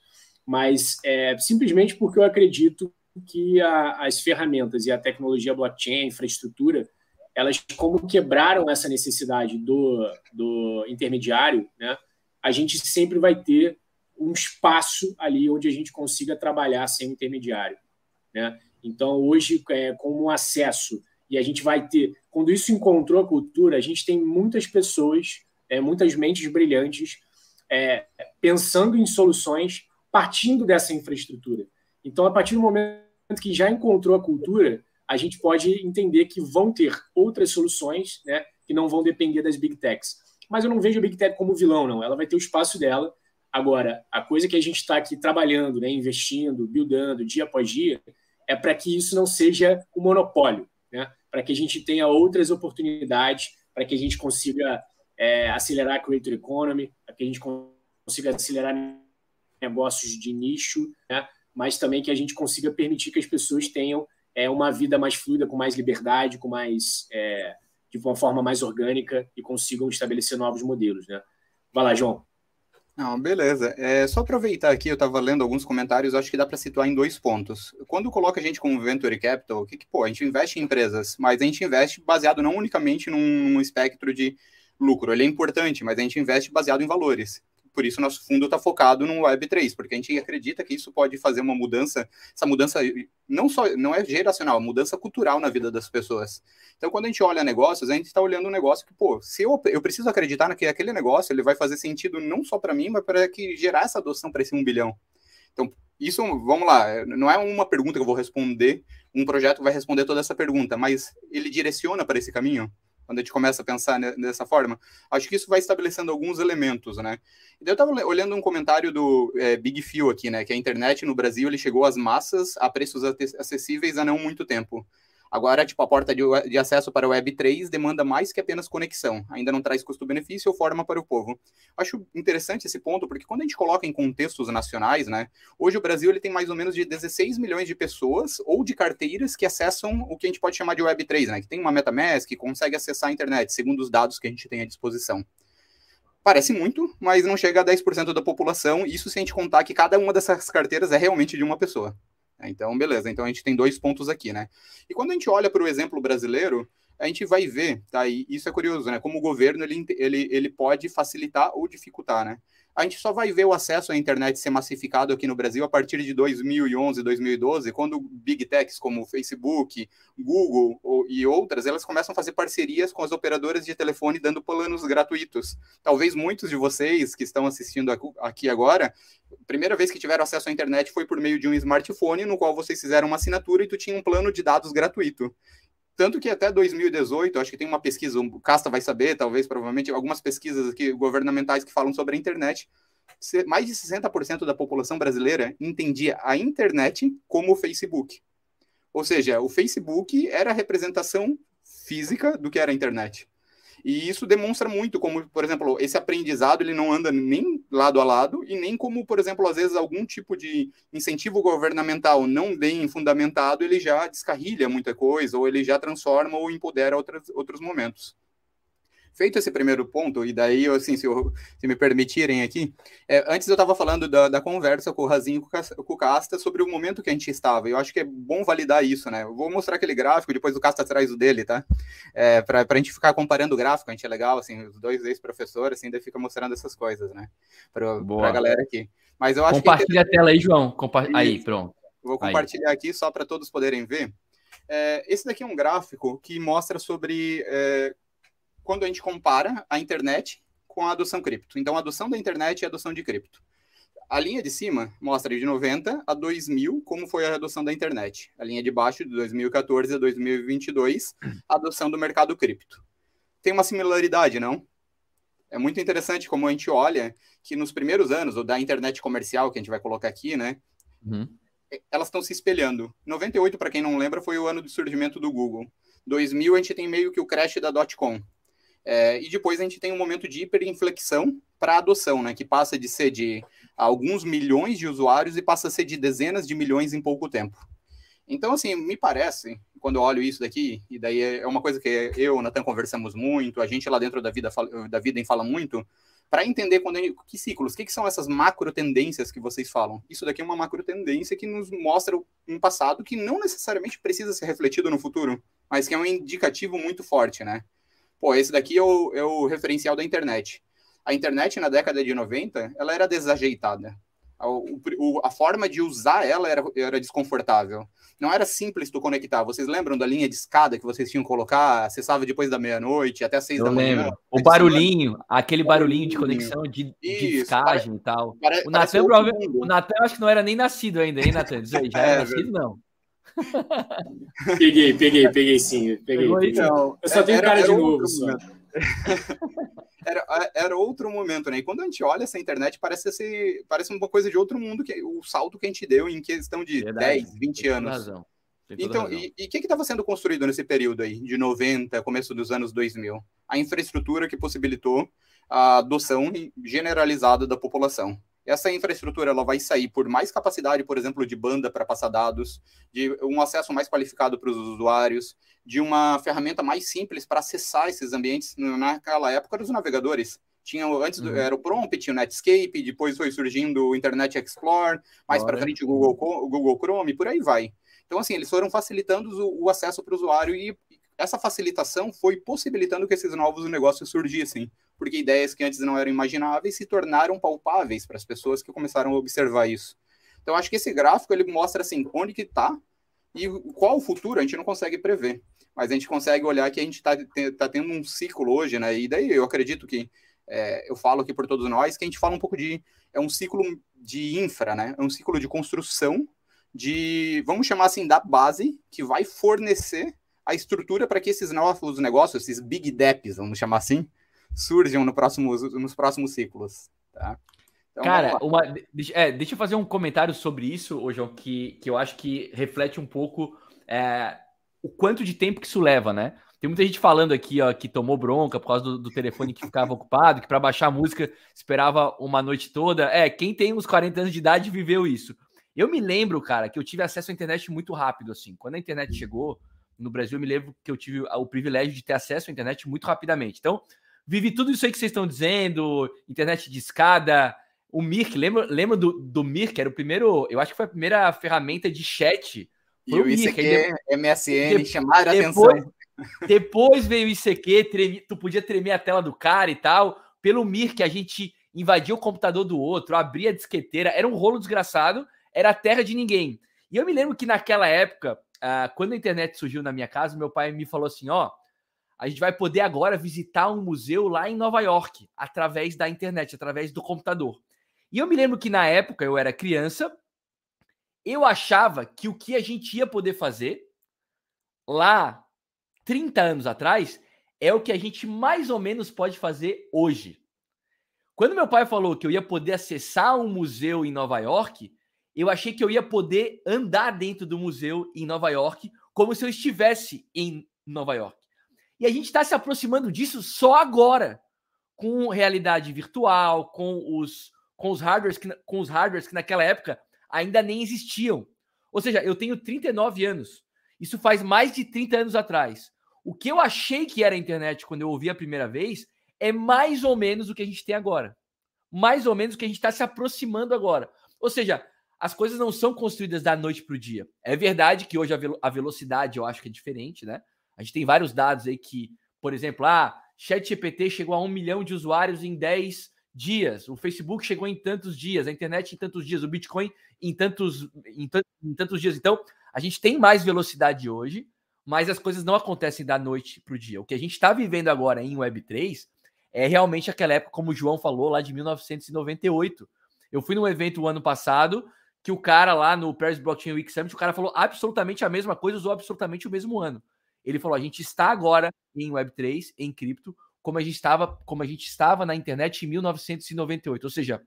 Mas é, simplesmente porque eu acredito que a, as ferramentas e a tecnologia blockchain, a infraestrutura, elas como quebraram essa necessidade do, do intermediário, né? A gente sempre vai ter um espaço ali onde a gente consiga trabalhar sem intermediário. Né? Então, hoje, é, com um acesso, e a gente vai ter, quando isso encontrou a cultura, a gente tem muitas pessoas, é, muitas mentes brilhantes, é, pensando em soluções partindo dessa infraestrutura. Então, a partir do momento que já encontrou a cultura, a gente pode entender que vão ter outras soluções né, que não vão depender das big techs. Mas eu não vejo a big tech como vilão, não. Ela vai ter o espaço dela Agora, a coisa que a gente está aqui trabalhando, né, investindo, buildando dia após dia, é para que isso não seja um monopólio, né? para que a gente tenha outras oportunidades, para que a gente consiga é, acelerar a creator economy, para que a gente consiga acelerar negócios de nicho, né? mas também que a gente consiga permitir que as pessoas tenham é, uma vida mais fluida, com mais liberdade, com mais é, de uma forma mais orgânica e consigam estabelecer novos modelos. Né? Vai lá, João. Não, beleza. É, só aproveitar aqui, eu estava lendo alguns comentários, acho que dá para situar em dois pontos. Quando coloca a gente como Venture Capital, que, que pô, a gente investe em empresas, mas a gente investe baseado não unicamente num, num espectro de lucro. Ele é importante, mas a gente investe baseado em valores. Por isso, nosso fundo está focado no Web3, porque a gente acredita que isso pode fazer uma mudança, essa mudança não só não é geracional, é mudança cultural na vida das pessoas. Então, quando a gente olha negócios, a gente está olhando um negócio que, pô, se eu, eu preciso acreditar que aquele negócio ele vai fazer sentido não só para mim, mas para que gerar essa adoção para esse um bilhão. Então, isso, vamos lá, não é uma pergunta que eu vou responder, um projeto vai responder toda essa pergunta, mas ele direciona para esse caminho? Quando a gente começa a pensar dessa forma, acho que isso vai estabelecendo alguns elementos, né? Eu estava olhando um comentário do é, Big Phil aqui, né? Que a internet no Brasil ele chegou às massas a preços acessíveis há não muito tempo. Agora, tipo, a porta de, de acesso para o Web3 demanda mais que apenas conexão. Ainda não traz custo-benefício ou forma para o povo. Acho interessante esse ponto, porque quando a gente coloca em contextos nacionais, né? Hoje o Brasil ele tem mais ou menos de 16 milhões de pessoas ou de carteiras que acessam o que a gente pode chamar de Web3, né? Que tem uma MetaMask, que consegue acessar a internet, segundo os dados que a gente tem à disposição. Parece muito, mas não chega a 10% da população, isso se a gente contar que cada uma dessas carteiras é realmente de uma pessoa. Então, beleza. Então a gente tem dois pontos aqui, né? E quando a gente olha para o exemplo brasileiro, a gente vai ver, tá? E isso é curioso, né? Como o governo ele, ele, ele pode facilitar ou dificultar, né? A gente só vai ver o acesso à internet ser massificado aqui no Brasil a partir de 2011, 2012, quando big techs como Facebook, Google e outras, elas começam a fazer parcerias com as operadoras de telefone dando planos gratuitos. Talvez muitos de vocês que estão assistindo aqui agora, primeira vez que tiveram acesso à internet foi por meio de um smartphone no qual vocês fizeram uma assinatura e tu tinha um plano de dados gratuito. Tanto que até 2018, acho que tem uma pesquisa, o Casta vai saber, talvez, provavelmente, algumas pesquisas aqui governamentais que falam sobre a internet. Mais de 60% da população brasileira entendia a internet como o Facebook. Ou seja, o Facebook era a representação física do que era a internet. E isso demonstra muito como, por exemplo, esse aprendizado ele não anda nem lado a lado e nem como, por exemplo, às vezes algum tipo de incentivo governamental não bem fundamentado, ele já descarrilha muita coisa ou ele já transforma ou empodera outros, outros momentos. Feito esse primeiro ponto, e daí, assim, se, eu, se me permitirem aqui, é, antes eu estava falando da, da, conversa com o Razinho e com o Casta sobre o momento que a gente estava. Eu acho que é bom validar isso, né? Eu vou mostrar aquele gráfico, depois o Casta traz o dele, tá? É, Para a gente ficar comparando o gráfico, a gente é legal, assim, os dois ex-professores, assim, ainda fica mostrando essas coisas, né? Para a galera aqui. Mas eu acho Compartilha que... a tela aí, João. Compa... Aí, pronto. Vou compartilhar aí. aqui só para todos poderem ver. É, esse daqui é um gráfico que mostra sobre é, quando a gente compara a internet com a adoção cripto. Então, a adoção da internet e a adoção de cripto. A linha de cima mostra de 90 a 2000 como foi a adoção da internet. A linha de baixo, de 2014 a 2022, a adoção do mercado cripto. Tem uma similaridade, não? É muito interessante como a gente olha que nos primeiros anos, ou da internet comercial, que a gente vai colocar aqui, né? Uhum. Elas estão se espelhando. 98, para quem não lembra, foi o ano do surgimento do Google. 2000, a gente tem meio que o crash da dot-com. É, e depois a gente tem um momento de hiperinflexão para adoção, né, que passa de ser de alguns milhões de usuários e passa a ser de dezenas de milhões em pouco tempo. Então, assim, me parece, quando eu olho isso daqui, e daí é uma coisa que eu e o Natan conversamos muito, a gente lá dentro da vida, da vida fala muito, para entender quando que ciclos, o que, que, são essas macro tendências que vocês falam. Isso daqui é uma macro tendência que nos mostra um passado que não necessariamente precisa ser refletido no futuro, mas que é um indicativo muito forte, né? Pô, esse daqui é o, é o referencial da internet. A internet, na década de 90, ela era desajeitada. A, o, a forma de usar ela era, era desconfortável. Não era simples tu conectar. Vocês lembram da linha de escada que vocês tinham que colocar? Acessava depois da meia-noite até seis Eu da manhã? Lembro. O barulhinho, aquele barulhinho de conexão, de, de descagem e tal. Pare, o Natan, acho que não era nem nascido ainda, hein, Natan? Já é, era nascido, não. Peguei, peguei, peguei sim. Peguei, peguei. Então, eu só tenho era, cara de novo. Era, era outro momento, né? E quando a gente olha essa internet, parece ser, parece uma coisa de outro mundo, que o salto que a gente deu em questão de Verdade. 10, 20 anos. Razão. Então, e o que estava sendo construído nesse período aí, de 90, começo dos anos 2000? A infraestrutura que possibilitou a adoção generalizada da população. Essa infraestrutura ela vai sair por mais capacidade, por exemplo, de banda para passar dados, de um acesso mais qualificado para os usuários, de uma ferramenta mais simples para acessar esses ambientes. Naquela época, os navegadores. Tinha antes uhum. era o Prompt, o Netscape, depois foi surgindo o Internet Explorer, mais para frente o Google, o Google Chrome, por aí vai. Então, assim, eles foram facilitando o, o acesso para o usuário e essa facilitação foi possibilitando que esses novos negócios surgissem, porque ideias que antes não eram imagináveis se tornaram palpáveis para as pessoas que começaram a observar isso. Então, acho que esse gráfico ele mostra assim onde que está e qual o futuro a gente não consegue prever, mas a gente consegue olhar que a gente está tá tendo um ciclo hoje, né? E daí eu acredito que é, eu falo aqui por todos nós que a gente fala um pouco de é um ciclo de infra, né? É um ciclo de construção de vamos chamar assim da base que vai fornecer a estrutura para que esses novos negócios, esses big deps, vamos chamar assim, surjam no próximo, nos próximos ciclos, tá? Então, Cara, uma, deixa, é, deixa eu fazer um comentário sobre isso, ô João, que, que eu acho que reflete um pouco é, o quanto de tempo que isso leva, né? Tem muita gente falando aqui, ó, que tomou bronca por causa do, do telefone que ficava ocupado, que para baixar a música esperava uma noite toda. É, quem tem uns 40 anos de idade viveu isso. Eu me lembro, cara, que eu tive acesso à internet muito rápido, assim. Quando a internet chegou no Brasil, eu me lembro que eu tive o privilégio de ter acesso à internet muito rapidamente. Então, vivi tudo isso aí que vocês estão dizendo, internet de escada, o Mirk, lembra, lembra do, do Mirk? Era o primeiro, eu acho que foi a primeira ferramenta de chat. Foi e o, ICQ, Mirk, MSN, de, chamaram depois, atenção. Depois veio o ICQ, treme, tu podia tremer a tela do cara e tal. Pelo Mirk, a gente invadia o computador do outro, abria a disqueteira, era um rolo desgraçado, era a terra de ninguém. E eu me lembro que naquela época, uh, quando a internet surgiu na minha casa, meu pai me falou assim: ó, a gente vai poder agora visitar um museu lá em Nova York, através da internet, através do computador. E eu me lembro que na época eu era criança, eu achava que o que a gente ia poder fazer lá 30 anos atrás é o que a gente mais ou menos pode fazer hoje. Quando meu pai falou que eu ia poder acessar um museu em Nova York, eu achei que eu ia poder andar dentro do museu em Nova York como se eu estivesse em Nova York. E a gente está se aproximando disso só agora, com realidade virtual, com os, com os hardwares que, com os hardwares que naquela época ainda nem existiam. Ou seja, eu tenho 39 anos. Isso faz mais de 30 anos atrás. O que eu achei que era a internet quando eu ouvi a primeira vez é mais ou menos o que a gente tem agora. Mais ou menos o que a gente está se aproximando agora. Ou seja, as coisas não são construídas da noite para o dia. É verdade que hoje a, a velocidade eu acho que é diferente, né? A gente tem vários dados aí que, por exemplo, ah, ChatGPT chegou a um milhão de usuários em 10 dias, o Facebook chegou em tantos dias, a internet em tantos dias, o Bitcoin em tantos, em, em tantos dias. Então, a gente tem mais velocidade hoje, mas as coisas não acontecem da noite para o dia. O que a gente está vivendo agora em Web3 é realmente aquela época, como o João falou, lá de 1998. Eu fui num evento o ano passado que o cara lá no Paris Blockchain Week Summit, o cara falou absolutamente a mesma coisa, usou absolutamente o mesmo ano. Ele falou: a gente está agora em Web3, em cripto, como a gente estava, como a gente estava na internet em 1998, ou seja,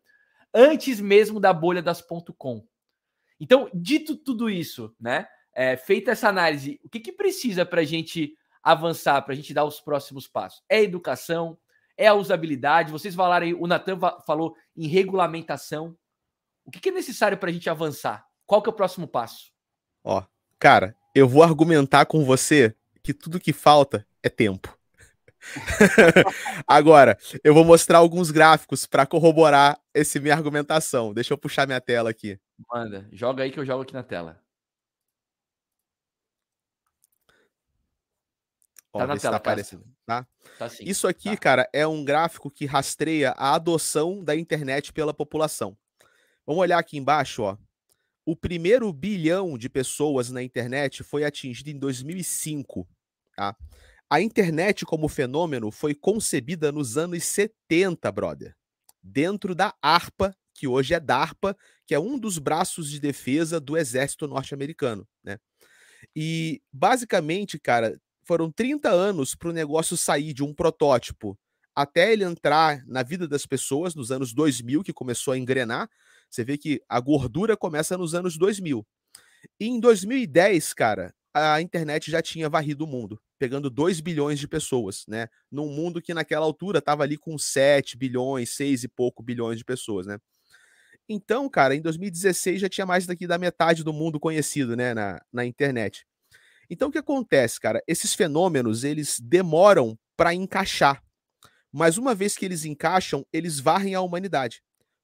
antes mesmo da bolha das .com. Então, dito tudo isso, né? É, feita essa análise, o que, que precisa para a gente avançar, para a gente dar os próximos passos? É educação, é a usabilidade. Vocês falaram aí, o Natan falou em regulamentação. O que, que é necessário para a gente avançar? Qual que é o próximo passo? Ó, cara, eu vou argumentar com você que tudo que falta é tempo. Agora, eu vou mostrar alguns gráficos para corroborar essa minha argumentação. Deixa eu puxar minha tela aqui. Manda, joga aí que eu jogo aqui na tela. Ó, tá na tela, tá aparecendo, tá? tá sim, Isso aqui, tá. cara, é um gráfico que rastreia a adoção da internet pela população. Vamos olhar aqui embaixo, ó. O primeiro bilhão de pessoas na internet foi atingido em 2005, tá? A internet como fenômeno foi concebida nos anos 70, brother. Dentro da ARPA, que hoje é DARPA, que é um dos braços de defesa do exército norte-americano, né? E basicamente, cara, foram 30 anos para o negócio sair de um protótipo até ele entrar na vida das pessoas nos anos 2000, que começou a engrenar. Você vê que a gordura começa nos anos 2000. E em 2010, cara, a internet já tinha varrido o mundo, pegando 2 bilhões de pessoas, né? Num mundo que naquela altura estava ali com 7 bilhões, 6 e pouco bilhões de pessoas, né? Então, cara, em 2016 já tinha mais daqui da metade do mundo conhecido, né, na, na internet. Então, o que acontece, cara? Esses fenômenos, eles demoram para encaixar. mas uma vez que eles encaixam, eles varrem a humanidade.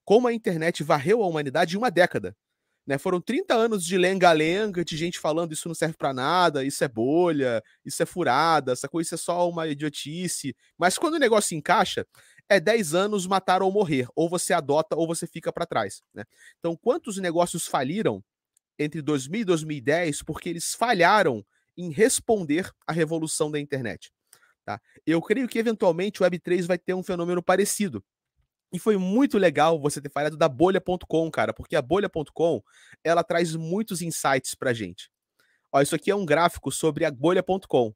Como a internet varreu a humanidade em uma década. Né? Foram 30 anos de lenga-lenga, de gente falando isso não serve para nada, isso é bolha, isso é furada, essa coisa é só uma idiotice. Mas quando o negócio encaixa, é 10 anos matar ou morrer. Ou você adota ou você fica para trás. Né? Então, quantos negócios faliram entre 2000 e 2010 porque eles falharam em responder à revolução da internet? Tá? Eu creio que eventualmente o Web3 vai ter um fenômeno parecido. E foi muito legal você ter falado da bolha.com, cara, porque a bolha.com, ela traz muitos insights pra gente. Ó, isso aqui é um gráfico sobre a bolha.com.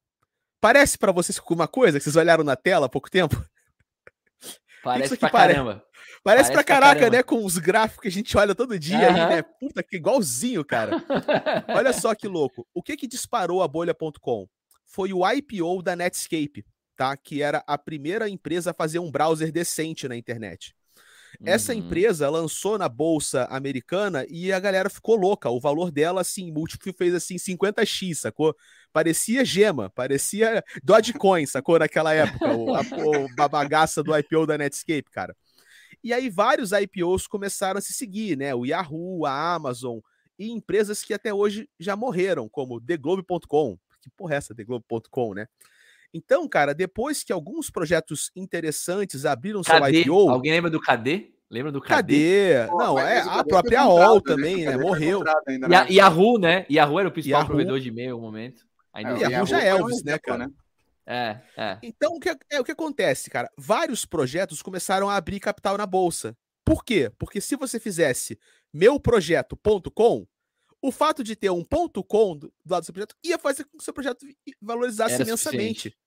Parece para vocês alguma coisa que vocês olharam na tela há pouco tempo? Parece pra pare... caramba. Parece, parece pra caraca, pra né? Com os gráficos que a gente olha todo dia uhum. aí, né? Puta, que igualzinho, cara. olha só que louco. O que que disparou a bolha.com? Foi o IPO da Netscape, tá? Que era a primeira empresa a fazer um browser decente na internet. Essa uhum. empresa lançou na bolsa americana e a galera ficou louca. O valor dela, assim, múltiplo fez assim 50x, sacou? Parecia gema, parecia Dogecoin, sacou? Naquela época, o, a, o, bagaça do IPO da Netscape, cara. E aí vários IPOs começaram a se seguir, né? O Yahoo, a Amazon e empresas que até hoje já morreram, como TheGlobe.com. Que porra é essa, TheGlobe.com, né? Então, cara, depois que alguns projetos interessantes abriram seu IPO. Alguém lembra do KD? Lembra do KD? KD? Não, é a própria OL também, né? Morreu. Ainda, né? E a Yahoo, né? Yahoo era o principal Yahoo. provedor de e-mail no momento. Ainda é, Yahoo, Yahoo já é Elvis, né, cara? Né? É, é. Então, o que, é, o que acontece, cara? Vários projetos começaram a abrir capital na bolsa. Por quê? Porque se você fizesse meuprojeto.com, o fato de ter um ponto .com do lado do seu projeto ia fazer com que o seu projeto valorizasse Era imensamente. Suficiente.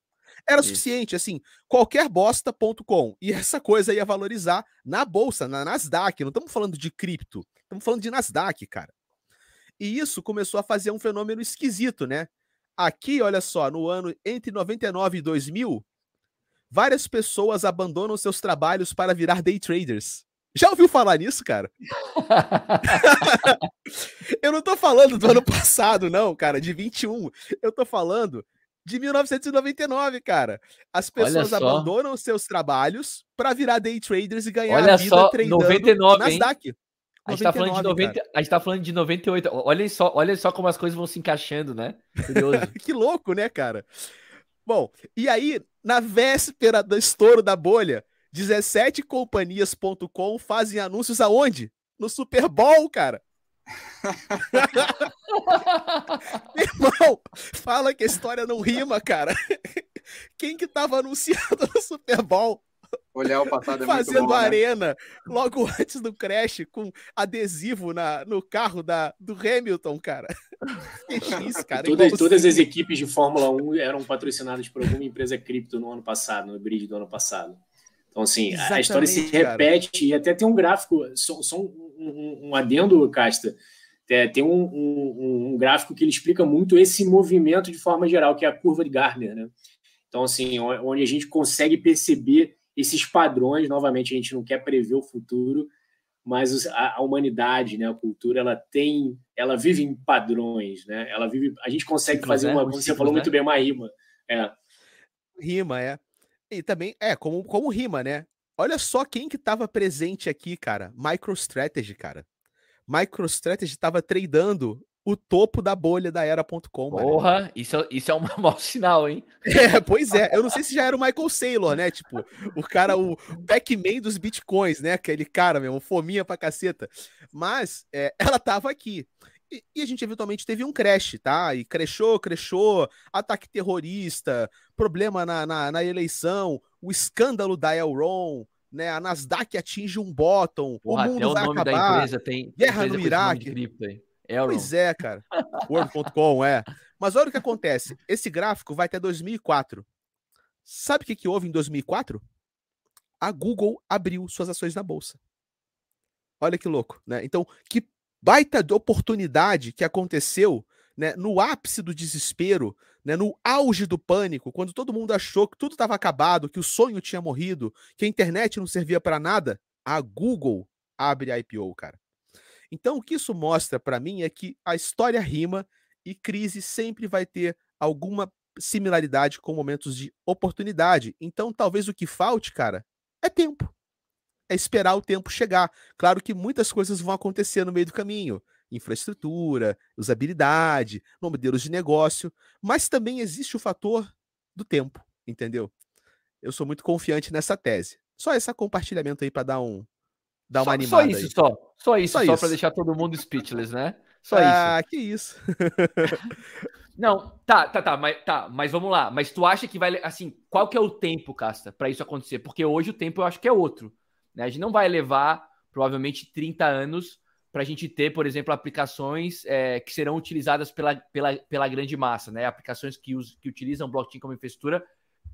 Era Isso. suficiente, assim, qualquer bosta.com. E essa coisa ia valorizar na bolsa, na Nasdaq. Não estamos falando de cripto, estamos falando de Nasdaq, cara. E isso começou a fazer um fenômeno esquisito, né? Aqui, olha só, no ano entre 99 e 2000, várias pessoas abandonam seus trabalhos para virar day traders. Já ouviu falar nisso, cara? eu não tô falando do ano passado, não, cara, de 21. Eu tô falando de 1999, cara. As pessoas abandonam seus trabalhos para virar day traders e ganhar Olha a vida só, tradando 99, Nasdaq. Hein? A gente, 99, tá falando de 90, a gente tá falando de 98. Olha só, olha só como as coisas vão se encaixando, né? Que louco, né, cara? Bom, e aí, na véspera do estouro da bolha, 17companhias.com fazem anúncios aonde? No Super Bowl, cara. Irmão, fala que a história não rima, cara. Quem que tava anunciando no Super Bowl? Olhar o passado é Fazendo muito bom, né? arena né? logo antes do crash com adesivo na, no carro da, do Hamilton, cara. X, cara. Todas, todas as equipes de Fórmula 1 eram patrocinadas por alguma empresa cripto no ano passado, no bridge do ano passado. Então, assim, Exatamente, a história se repete cara. e até tem um gráfico, só, só um, um, um, adendo, Casta. É, tem um, um, um, gráfico que ele explica muito esse movimento de forma geral, que é a curva de Gardner, né? Então, assim, onde a gente consegue perceber esses padrões, novamente, a gente não quer prever o futuro, mas a, a humanidade, né, a cultura, ela tem, ela vive em padrões, né? Ela vive, a gente consegue ciclos, fazer né? uma, como você falou né? muito bem, uma rima. É. Rima, é. E também, é, como, como rima, né? Olha só quem que tava presente aqui, cara. MicroStrategy, cara. MicroStrategy tava tradando o topo da bolha da era.com. Porra, isso, é, isso é um mau sinal, hein? É, pois é. Eu não sei se já era o Michael Saylor, né? Tipo, o cara, o Pac-Man dos bitcoins, né? Aquele cara mesmo, fominha pra caceta. Mas é, ela tava aqui. E, e, a gente eventualmente teve um crash, tá? E crashou, crashou, ataque terrorista, problema na, na, na eleição, o escândalo da Elron, né? A Nasdaq atinge um bottom, Porra, o mundo vai acabar. Da empresa tem guerra no Iraque. Pois é, cara. World.com, é. Mas olha o que acontece. Esse gráfico vai até 2004. Sabe o que, que houve em 2004? A Google abriu suas ações na bolsa. Olha que louco, né? Então, que baita de oportunidade que aconteceu né, no ápice do desespero, né, no auge do pânico, quando todo mundo achou que tudo estava acabado, que o sonho tinha morrido, que a internet não servia para nada, a Google abre a IPO, cara. Então, o que isso mostra para mim é que a história rima e crise sempre vai ter alguma similaridade com momentos de oportunidade. Então, talvez o que falte, cara, é tempo. É esperar o tempo chegar. Claro que muitas coisas vão acontecer no meio do caminho infraestrutura, usabilidade, modelos de negócio, mas também existe o fator do tempo, entendeu? Eu sou muito confiante nessa tese. Só esse compartilhamento aí para dar um dar uma só, animada. Só isso, aí. só. Só isso, só, só para deixar todo mundo speechless, né? Só ah, isso. Ah, que isso. Não, tá, tá, tá, mas tá, mas vamos lá. Mas tu acha que vai assim, qual que é o tempo, Casta, para isso acontecer? Porque hoje o tempo eu acho que é outro, né? A gente não vai levar provavelmente 30 anos para a gente ter, por exemplo, aplicações é, que serão utilizadas pela, pela, pela grande massa, né? Aplicações que, us, que utilizam blockchain como infraestrutura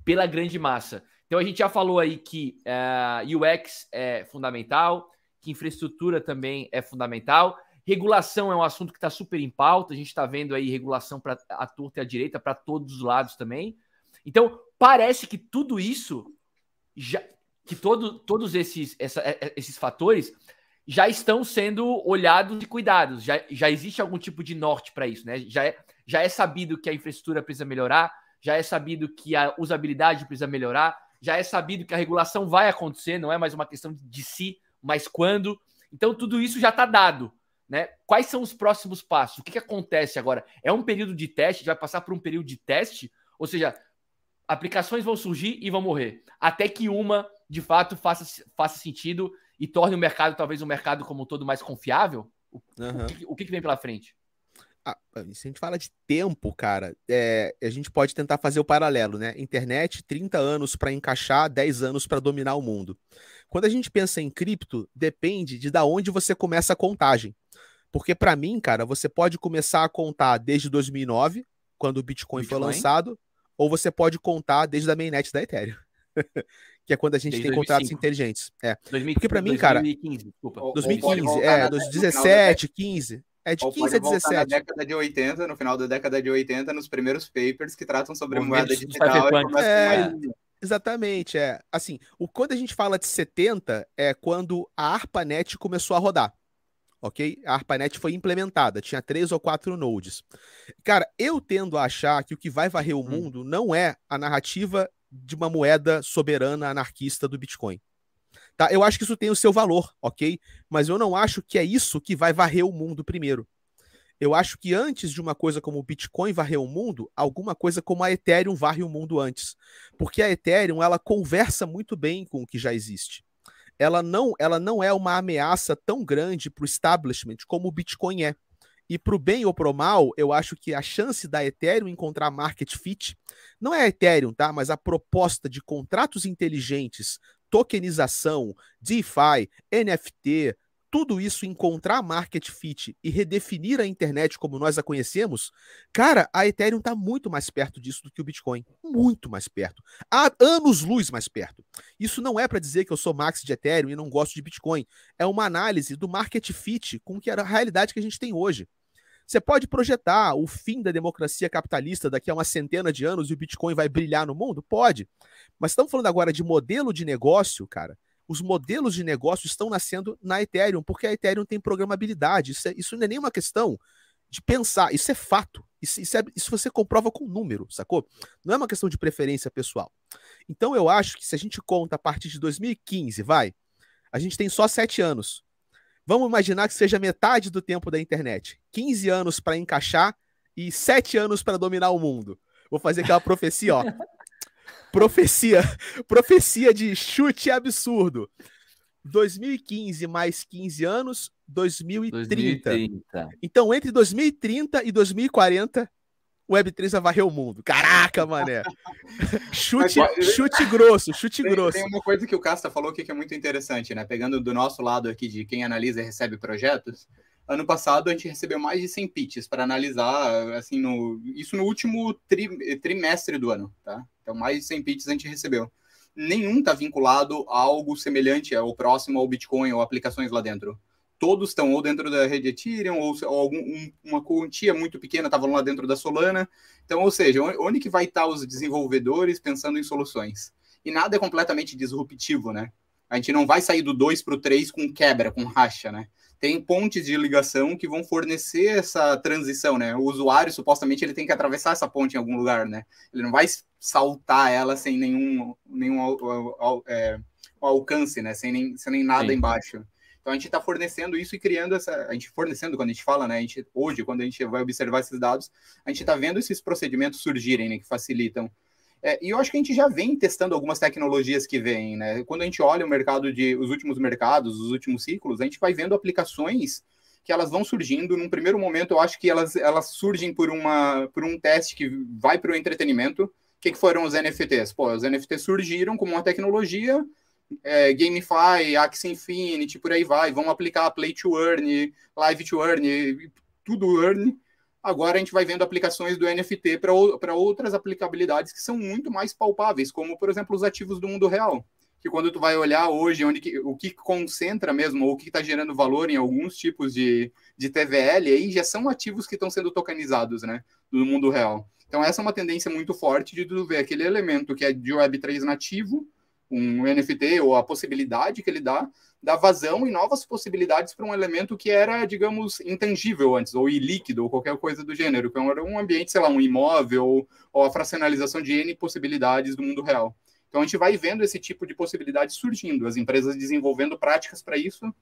pela grande massa. Então a gente já falou aí que uh, é, UX é fundamental, que infraestrutura também é fundamental. Regulação é um assunto que está super em pauta. A gente está vendo aí regulação para a torta e a direita, para todos os lados também. Então, parece que tudo isso, já, que todo, todos esses, essa, é, esses fatores já estão sendo olhados e cuidados. Já, já existe algum tipo de norte para isso, né? Já é, já é sabido que a infraestrutura precisa melhorar, já é sabido que a usabilidade precisa melhorar, já é sabido que a regulação vai acontecer, não é mais uma questão de si, mas quando. Então, tudo isso já está dado. Né? Quais são os próximos passos? O que, que acontece agora? É um período de teste? Vai passar por um período de teste? Ou seja, aplicações vão surgir e vão morrer. Até que uma, de fato, faça, faça sentido e torne o mercado, talvez, um mercado como um todo mais confiável? O, uhum. o, que, o que, vem pela frente? Ah, se a gente fala de tempo, cara, é, a gente pode tentar fazer o paralelo, né? Internet, 30 anos para encaixar, 10 anos para dominar o mundo. Quando a gente pensa em cripto, depende de da onde você começa a contagem. Porque para mim, cara, você pode começar a contar desde 2009, quando o Bitcoin, Bitcoin? foi lançado, ou você pode contar desde a mainnet da Ethereum. que é quando a gente Desde tem 2005. contratos inteligentes. É. 2000, Porque para mim, cara. 2015, desculpa. 2015, é, 2017, 15. É de 15 a 17. Na década de 80, no final da década de 80, nos primeiros papers que tratam sobre o moeda digital. É, exatamente, é. Assim, o, quando a gente fala de 70, é quando a ARPANET começou a rodar. Ok? A ARPANET foi implementada, tinha três ou quatro nodes. Cara, eu tendo a achar que o que vai varrer o hum. mundo não é a narrativa de uma moeda soberana anarquista do Bitcoin. Tá? Eu acho que isso tem o seu valor, ok? Mas eu não acho que é isso que vai varrer o mundo primeiro. Eu acho que antes de uma coisa como o Bitcoin varrer o mundo, alguma coisa como a Ethereum varre o mundo antes. Porque a Ethereum, ela conversa muito bem com o que já existe. Ela não, ela não é uma ameaça tão grande para o establishment como o Bitcoin é. E para o bem ou para o mal, eu acho que a chance da Ethereum encontrar market fit não é a Ethereum, tá? Mas a proposta de contratos inteligentes, tokenização, DeFi, NFT, tudo isso encontrar market fit e redefinir a internet como nós a conhecemos, cara, a Ethereum está muito mais perto disso do que o Bitcoin. Muito mais perto. Há anos-luz mais perto. Isso não é para dizer que eu sou max de Ethereum e não gosto de Bitcoin. É uma análise do market fit com que a realidade que a gente tem hoje. Você pode projetar o fim da democracia capitalista daqui a uma centena de anos e o Bitcoin vai brilhar no mundo? Pode. Mas estamos falando agora de modelo de negócio, cara. Os modelos de negócio estão nascendo na Ethereum, porque a Ethereum tem programabilidade. Isso, é, isso não é nenhuma questão de pensar, isso é fato. Isso, isso, é, isso você comprova com número, sacou? Não é uma questão de preferência pessoal. Então eu acho que se a gente conta a partir de 2015, vai, a gente tem só sete anos. Vamos imaginar que seja metade do tempo da internet. 15 anos para encaixar e 7 anos para dominar o mundo. Vou fazer aquela profecia, ó. profecia, profecia de chute absurdo. 2015 mais 15 anos, 2030. 2030. Então, entre 2030 e 2040, o Web3 vai varrer o mundo. Caraca, mané. chute, chute grosso, chute tem, grosso. Tem uma coisa que o Casta falou aqui que é muito interessante, né? Pegando do nosso lado aqui de quem analisa e recebe projetos, ano passado a gente recebeu mais de 100 pitches para analisar, assim, no, isso no último tri, trimestre do ano, tá? Então, mais de 100 pitches a gente recebeu. Nenhum está vinculado a algo semelhante ao próximo ao Bitcoin ou aplicações lá dentro todos estão ou dentro da rede Ethereum, ou, ou algum, um, uma quantia muito pequena estava lá dentro da Solana. Então, ou seja, onde que vai estar os desenvolvedores pensando em soluções? E nada é completamente disruptivo, né? A gente não vai sair do 2 para o 3 com quebra, com racha, né? Tem pontes de ligação que vão fornecer essa transição, né? O usuário, supostamente, ele tem que atravessar essa ponte em algum lugar, né? Ele não vai saltar ela sem nenhum, nenhum é, alcance, né? Sem nem, sem nem nada Sim. embaixo. Então a gente está fornecendo isso e criando essa. A gente fornecendo, quando a gente fala, né? A gente, hoje, quando a gente vai observar esses dados, a gente está vendo esses procedimentos surgirem, né? Que facilitam. É, e eu acho que a gente já vem testando algumas tecnologias que vêm, né? Quando a gente olha o mercado de os últimos mercados, os últimos ciclos, a gente vai vendo aplicações que elas vão surgindo. Num primeiro momento, eu acho que elas, elas surgem por, uma, por um teste que vai para o entretenimento. O que, que foram os NFTs? Pô, os NFTs surgiram como uma tecnologia é, GameFi, Axie Infinity, por aí vai. Vamos aplicar Play to Earn, Live to Earn, tudo Earn. Agora a gente vai vendo aplicações do NFT para outras aplicabilidades que são muito mais palpáveis, como, por exemplo, os ativos do mundo real. Que quando tu vai olhar hoje onde que, o que concentra mesmo, ou o que está gerando valor em alguns tipos de, de TVL, aí já são ativos que estão sendo tokenizados, né? No mundo real. Então, essa é uma tendência muito forte de tu ver aquele elemento que é de Web3 nativo, um NFT ou a possibilidade que ele dá, dá vazão e novas possibilidades para um elemento que era, digamos, intangível antes, ou ilíquido, ou qualquer coisa do gênero, que era um ambiente, sei lá, um imóvel, ou a fracionalização de N possibilidades do mundo real. Então a gente vai vendo esse tipo de possibilidade surgindo, as empresas desenvolvendo práticas para isso.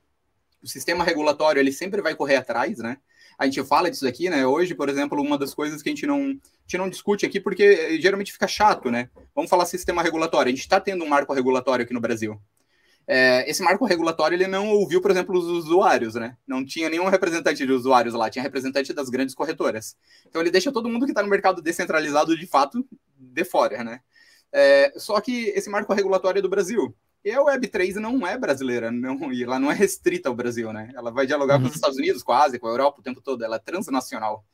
O sistema regulatório ele sempre vai correr atrás, né? A gente fala disso aqui, né? Hoje, por exemplo, uma das coisas que a gente não, a gente não discute aqui, porque eh, geralmente fica chato, né? Vamos falar sistema regulatório. A gente está tendo um marco regulatório aqui no Brasil. É, esse marco regulatório ele não ouviu, por exemplo, os usuários, né? Não tinha nenhum representante de usuários lá, tinha representante das grandes corretoras. Então ele deixa todo mundo que está no mercado descentralizado de fato de fora, né? É, só que esse marco regulatório é do Brasil. E a Web3 não é brasileira, não, e ela não é restrita ao Brasil, né? Ela vai dialogar uhum. com os Estados Unidos, com a Ásia, com a Europa o tempo todo, ela é transnacional.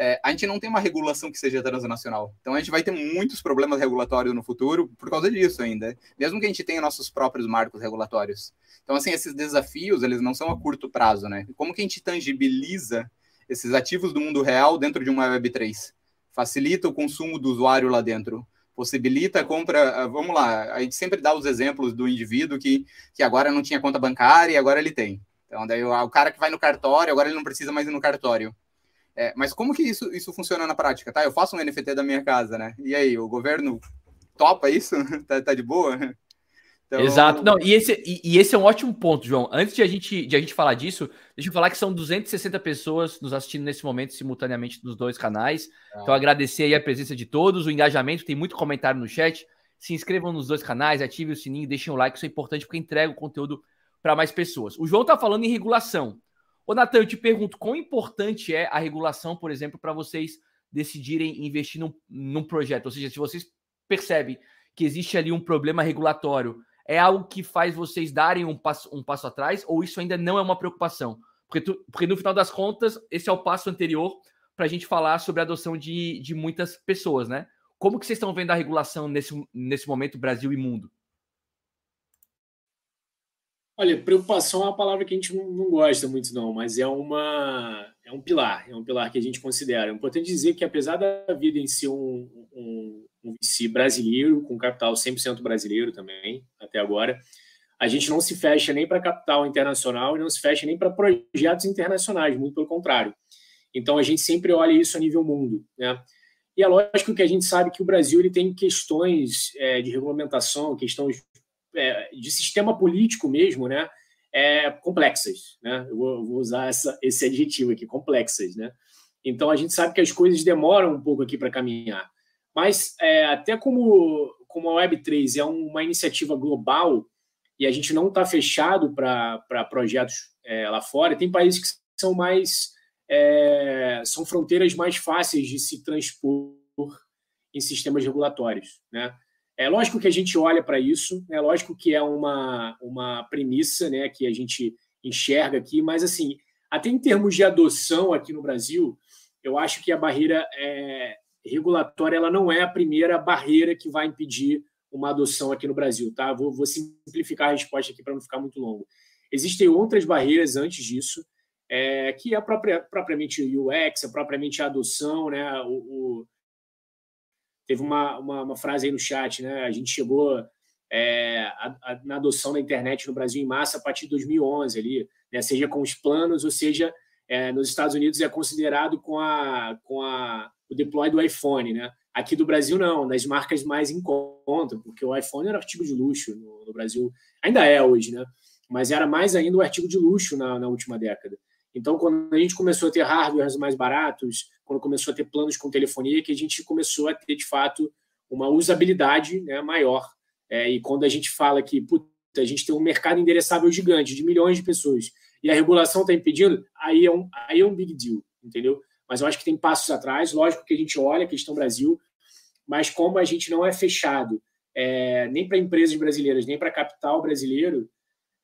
É, a gente não tem uma regulação que seja transnacional. Então a gente vai ter muitos problemas regulatórios no futuro por causa disso ainda. Mesmo que a gente tenha nossos próprios marcos regulatórios. Então, assim, esses desafios, eles não são a curto prazo, né? Como que a gente tangibiliza esses ativos do mundo real dentro de uma Web3? Facilita o consumo do usuário lá dentro possibilita a compra. Ah, vamos lá, a gente sempre dá os exemplos do indivíduo que, que agora não tinha conta bancária e agora ele tem. Então, daí o, o cara que vai no cartório, agora ele não precisa mais ir no cartório. É, mas como que isso, isso funciona na prática? Tá, eu faço um NFT da minha casa, né? E aí, o governo topa isso? tá, tá de boa? Então... Exato. Não, e esse, e, e, esse é um ótimo ponto, João. Antes de a, gente, de a gente falar disso, deixa eu falar que são 260 pessoas nos assistindo nesse momento simultaneamente nos dois canais. Ah. Então, agradecer aí a presença de todos, o engajamento, tem muito comentário no chat. Se inscrevam nos dois canais, ativem o sininho, deixem o like, isso é importante porque entrega o conteúdo para mais pessoas. O João está falando em regulação. Ô, Natan, eu te pergunto, quão importante é a regulação, por exemplo, para vocês decidirem investir num, num projeto? Ou seja, se vocês percebem que existe ali um problema regulatório, é algo que faz vocês darem um passo, um passo atrás ou isso ainda não é uma preocupação? Porque, tu, porque no final das contas, esse é o passo anterior para a gente falar sobre a adoção de, de muitas pessoas, né? Como que vocês estão vendo a regulação nesse, nesse momento, Brasil e mundo? Olha, preocupação é uma palavra que a gente não gosta muito, não, mas é uma é um pilar, é um pilar que a gente considera. É importante dizer que, apesar da vida em si um, um, um VC brasileiro, com capital 100% brasileiro também, até agora. A gente não se fecha nem para capital internacional e não se fecha nem para projetos internacionais, muito pelo contrário. Então, a gente sempre olha isso a nível mundo. Né? E é lógico que a gente sabe que o Brasil ele tem questões é, de regulamentação, questões é, de sistema político mesmo, né? É, complexas, né? Eu vou, vou usar essa, esse adjetivo aqui, complexas, né? Então a gente sabe que as coisas demoram um pouco aqui para caminhar. Mas é, até como, como a Web3 é uma iniciativa global e a gente não está fechado para projetos é, lá fora, tem países que são mais. É, são fronteiras mais fáceis de se transpor em sistemas regulatórios. Né? É lógico que a gente olha para isso, é lógico que é uma, uma premissa né, que a gente enxerga aqui, mas assim, até em termos de adoção aqui no Brasil, eu acho que a barreira é, regulatória ela não é a primeira barreira que vai impedir uma adoção aqui no Brasil, tá? Vou, vou simplificar a resposta aqui para não ficar muito longo. Existem outras barreiras antes disso, é, que é própria, propriamente o UX, é propriamente a adoção, né? O, o... Teve uma, uma, uma, frase aí no chat, né? A gente chegou é, a, a, na adoção da internet no Brasil em massa a partir de 2011 ali, né? seja com os planos, ou seja, é, nos Estados Unidos é considerado com a com a o deploy do iPhone, né? Aqui do Brasil não, das marcas mais em conta, porque o iPhone era artigo de luxo no, no Brasil, ainda é hoje, né? Mas era mais ainda o artigo de luxo na, na última década. Então, quando a gente começou a ter hardwares mais baratos, quando começou a ter planos com telefonia, que a gente começou a ter, de fato, uma usabilidade né, maior. É, e quando a gente fala que puta, a gente tem um mercado endereçável gigante, de milhões de pessoas, e a regulação está impedindo, aí é, um, aí é um big deal, entendeu? Mas eu acho que tem passos atrás, lógico que a gente olha a questão Brasil, mas como a gente não é fechado é, nem para empresas brasileiras, nem para capital brasileiro,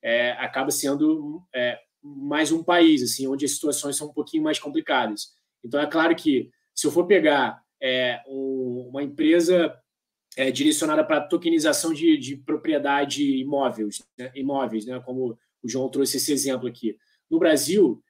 é, acaba sendo é, mais um país, assim, onde as situações são um pouquinho mais complicadas. Então, é claro que se eu for pegar é, um, uma empresa é, direcionada para tokenização de, de propriedade imóveis, né, imóveis, né, como o João trouxe esse exemplo aqui. No Brasil,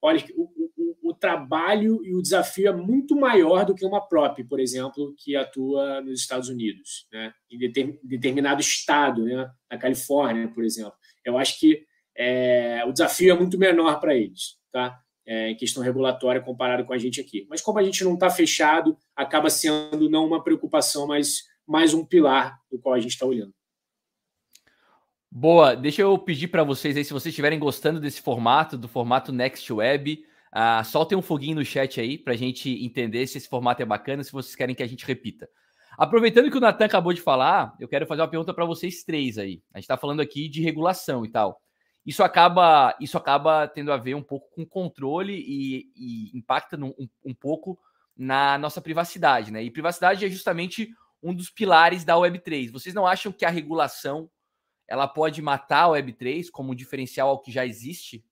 olha, o, o, o, trabalho e o desafio é muito maior do que uma própria, por exemplo, que atua nos Estados Unidos, né, em determinado estado, né, na Califórnia, por exemplo. Eu acho que é, o desafio é muito menor para eles, tá? É, em questão regulatória comparado com a gente aqui. Mas como a gente não está fechado, acaba sendo não uma preocupação, mas mais um pilar do qual a gente está olhando. Boa, deixa eu pedir para vocês aí, se vocês estiverem gostando desse formato, do formato Next Web, uh, soltem um foguinho no chat aí para a gente entender se esse formato é bacana, se vocês querem que a gente repita. Aproveitando que o Natan acabou de falar, eu quero fazer uma pergunta para vocês três aí. A gente está falando aqui de regulação e tal isso acaba isso acaba tendo a ver um pouco com controle e, e impacta um, um, pouco na nossa privacidade, né? E privacidade é justamente um dos pilares da Web3. Vocês não acham que a regulação ela pode matar a Web3 como diferencial ao que já existe?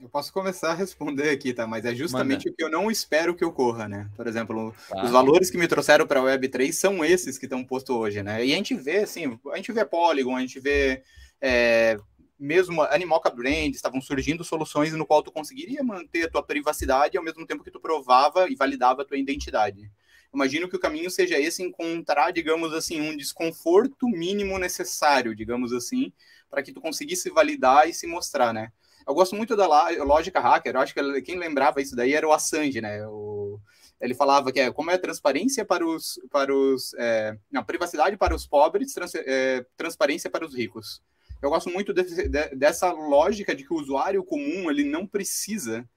Eu posso começar a responder aqui, tá? Mas é justamente Manda. o que eu não espero que ocorra, né? Por exemplo, tá. os valores que me trouxeram para a Web3 são esses que estão postos hoje, né? E a gente vê, assim, a gente vê Polygon, a gente vê é, mesmo Animoca Brand, estavam surgindo soluções no qual tu conseguiria manter a tua privacidade ao mesmo tempo que tu provava e validava a tua identidade. Imagino que o caminho seja esse, encontrar, digamos assim, um desconforto mínimo necessário, digamos assim, para que tu conseguisse validar e se mostrar, né? Eu gosto muito da lógica hacker, eu acho que quem lembrava isso daí era o Assange, né? O, ele falava que é como é a transparência para os, para os é, não, privacidade para os pobres, trans, é, transparência para os ricos. Eu gosto muito de, de, dessa lógica de que o usuário comum ele não precisa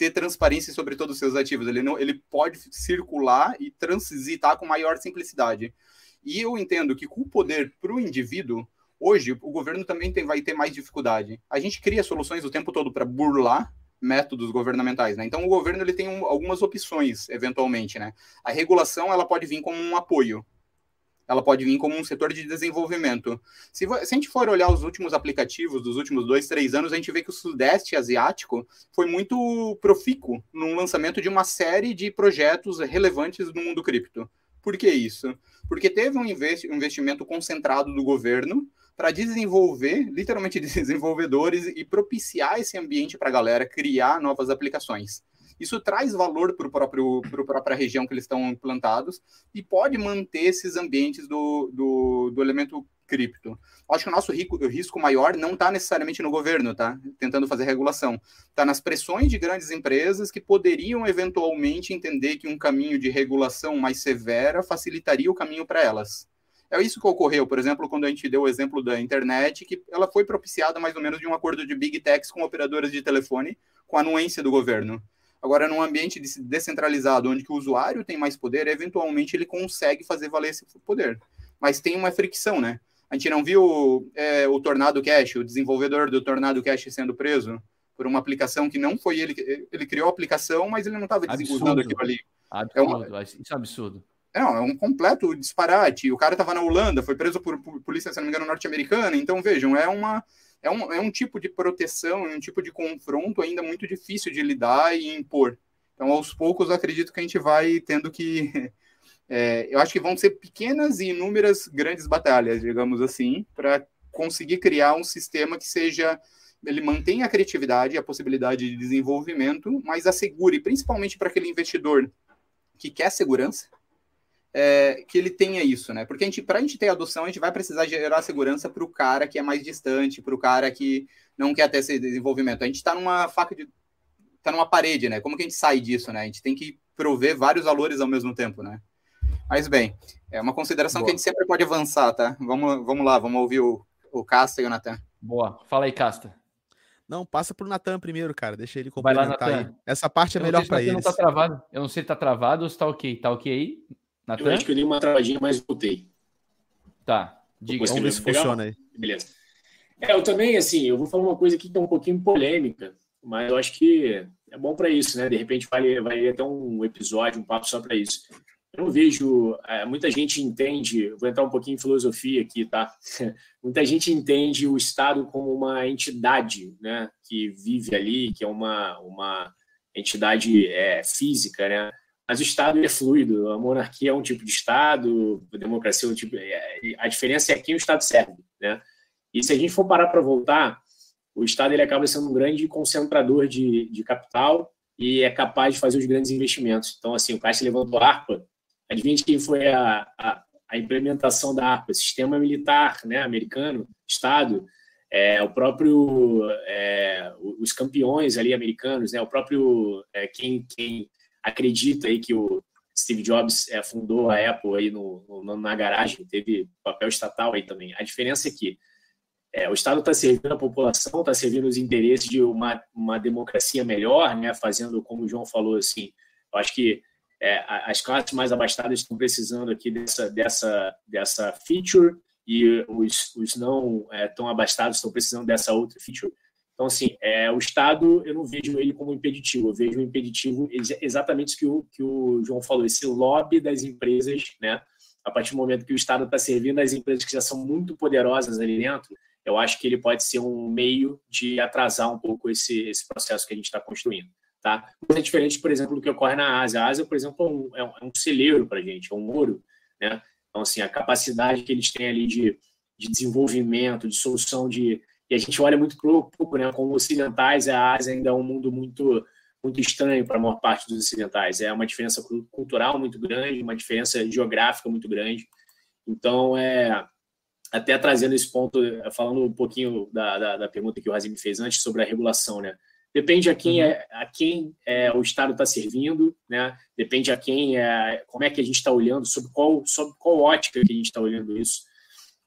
ter transparência sobre todos os seus ativos. Ele não, ele pode circular e transitar com maior simplicidade. E eu entendo que com o poder para o indivíduo, hoje o governo também tem, vai ter mais dificuldade. A gente cria soluções o tempo todo para burlar métodos governamentais, né? Então o governo ele tem um, algumas opções eventualmente, né? A regulação ela pode vir como um apoio, ela pode vir como um setor de desenvolvimento. Se, se, a gente for olhar os últimos aplicativos dos últimos dois, três anos, a gente vê que o Sudeste Asiático foi muito profícuo no lançamento de uma série de projetos relevantes no mundo cripto. Por que isso? Porque teve um investimento concentrado do governo para desenvolver, literalmente desenvolvedores, e propiciar esse ambiente para a galera criar novas aplicações. Isso traz valor para a própria região que eles estão implantados e pode manter esses ambientes do, do, do elemento cripto. Acho que o nosso rico, o risco maior não está necessariamente no governo, tá? Tentando fazer regulação. Está nas pressões de grandes empresas que poderiam eventualmente entender que um caminho de regulação mais severa facilitaria o caminho para elas. É isso que ocorreu, por exemplo, quando a gente deu o exemplo da internet, que ela foi propiciada mais ou menos de um acordo de big techs com operadoras de telefone com anuência do governo. Agora, num ambiente descentralizado, onde o usuário tem mais poder, eventualmente ele consegue fazer valer esse poder. Mas tem uma fricção, né? A gente não viu é, o Tornado Cash, o desenvolvedor do Tornado Cash sendo preso por uma aplicação que não foi ele. Ele criou a aplicação, mas ele não estava usando aquilo ali. Absurdo, é uma, isso é absurdo. Não, é um completo disparate. O cara estava na Holanda, foi preso por, por polícia, se não me engano, norte-americana. Então, vejam, é uma é um, é um tipo de proteção, é um tipo de confronto ainda muito difícil de lidar e impor. Então, aos poucos, acredito que a gente vai tendo que. É, eu acho que vão ser pequenas e inúmeras grandes batalhas, digamos assim, para conseguir criar um sistema que seja. Ele mantenha a criatividade, a possibilidade de desenvolvimento, mas assegure, principalmente para aquele investidor que quer segurança, é, que ele tenha isso, né? Porque a gente, para a gente ter adoção, a gente vai precisar gerar segurança para o cara que é mais distante, para o cara que não quer ter esse desenvolvimento. A gente está numa faca de. está numa parede, né? Como que a gente sai disso, né? A gente tem que prover vários valores ao mesmo tempo, né? Mas bem, é uma consideração Boa. que a gente sempre pode avançar, tá? Vamos, vamos lá, vamos ouvir o, o Casta e o Natan. Boa, fala aí, Casta. Não, passa pro Natan primeiro, cara. Deixa ele complementar Vai lá, aí. Essa parte é melhor para ele. Não tá travado. Eu não sei se tá travado ou se tá ok. Tá ok aí? Natan? Eu acho que eu dei uma travadinha, mas voltei. Tá. Diga. Vamos ver se funciona aí. Beleza. É, eu também, assim, eu vou falar uma coisa aqui que é um pouquinho polêmica, mas eu acho que é bom para isso, né? De repente vai, vai até um episódio, um papo só para isso. Eu não vejo. É, muita gente entende, vou entrar um pouquinho em filosofia aqui, tá? muita gente entende o Estado como uma entidade, né? Que vive ali, que é uma, uma entidade é, física, né? Mas o Estado é fluido, a monarquia é um tipo de Estado, a democracia é um tipo. É, a diferença é quem o Estado serve, né? E se a gente for parar para voltar, o Estado ele acaba sendo um grande concentrador de, de capital e é capaz de fazer os grandes investimentos. Então, assim, o Caixa levantou a harpa, Adivinha quem foi a, a, a, implementação da ARPA? Sistema militar né, americano, Estado, é, o próprio, é, os campeões ali americanos, né, o próprio, é, quem, quem acredita aí que o Steve Jobs é, fundou a Apple aí no, no, na garagem, teve papel estatal aí também. A diferença é que é, o Estado está servindo a população, está servindo os interesses de uma, uma democracia melhor, né, fazendo, como o João falou, assim, eu acho que é, as classes mais abastadas estão precisando aqui dessa, dessa, dessa feature e os, os não é, tão abastados estão precisando dessa outra feature. Então, assim, é, o Estado, eu não vejo ele como impeditivo, eu vejo o impeditivo exatamente o que o, que o João falou, esse lobby das empresas, né? A partir do momento que o Estado está servindo as empresas que já são muito poderosas ali dentro, eu acho que ele pode ser um meio de atrasar um pouco esse, esse processo que a gente está construindo. Tá? Mas é diferente, por exemplo, do que ocorre na Ásia. A Ásia, por exemplo, é um, é um é celeiro para a gente, é um ouro. Né? Então, assim, a capacidade que eles têm ali de, de desenvolvimento, de solução de. E a gente olha muito pouco, né? Como ocidentais, a Ásia ainda é um mundo muito muito estranho para a maior parte dos ocidentais. É uma diferença cultural muito grande, uma diferença geográfica muito grande. Então, é até trazendo esse ponto, falando um pouquinho da, da, da pergunta que o Razim fez antes sobre a regulação, né? Depende a quem, uhum. é, a quem é, o Estado está servindo, né? depende a quem é, como é que a gente está olhando, sobre qual, sobre qual ótica que a gente está olhando isso.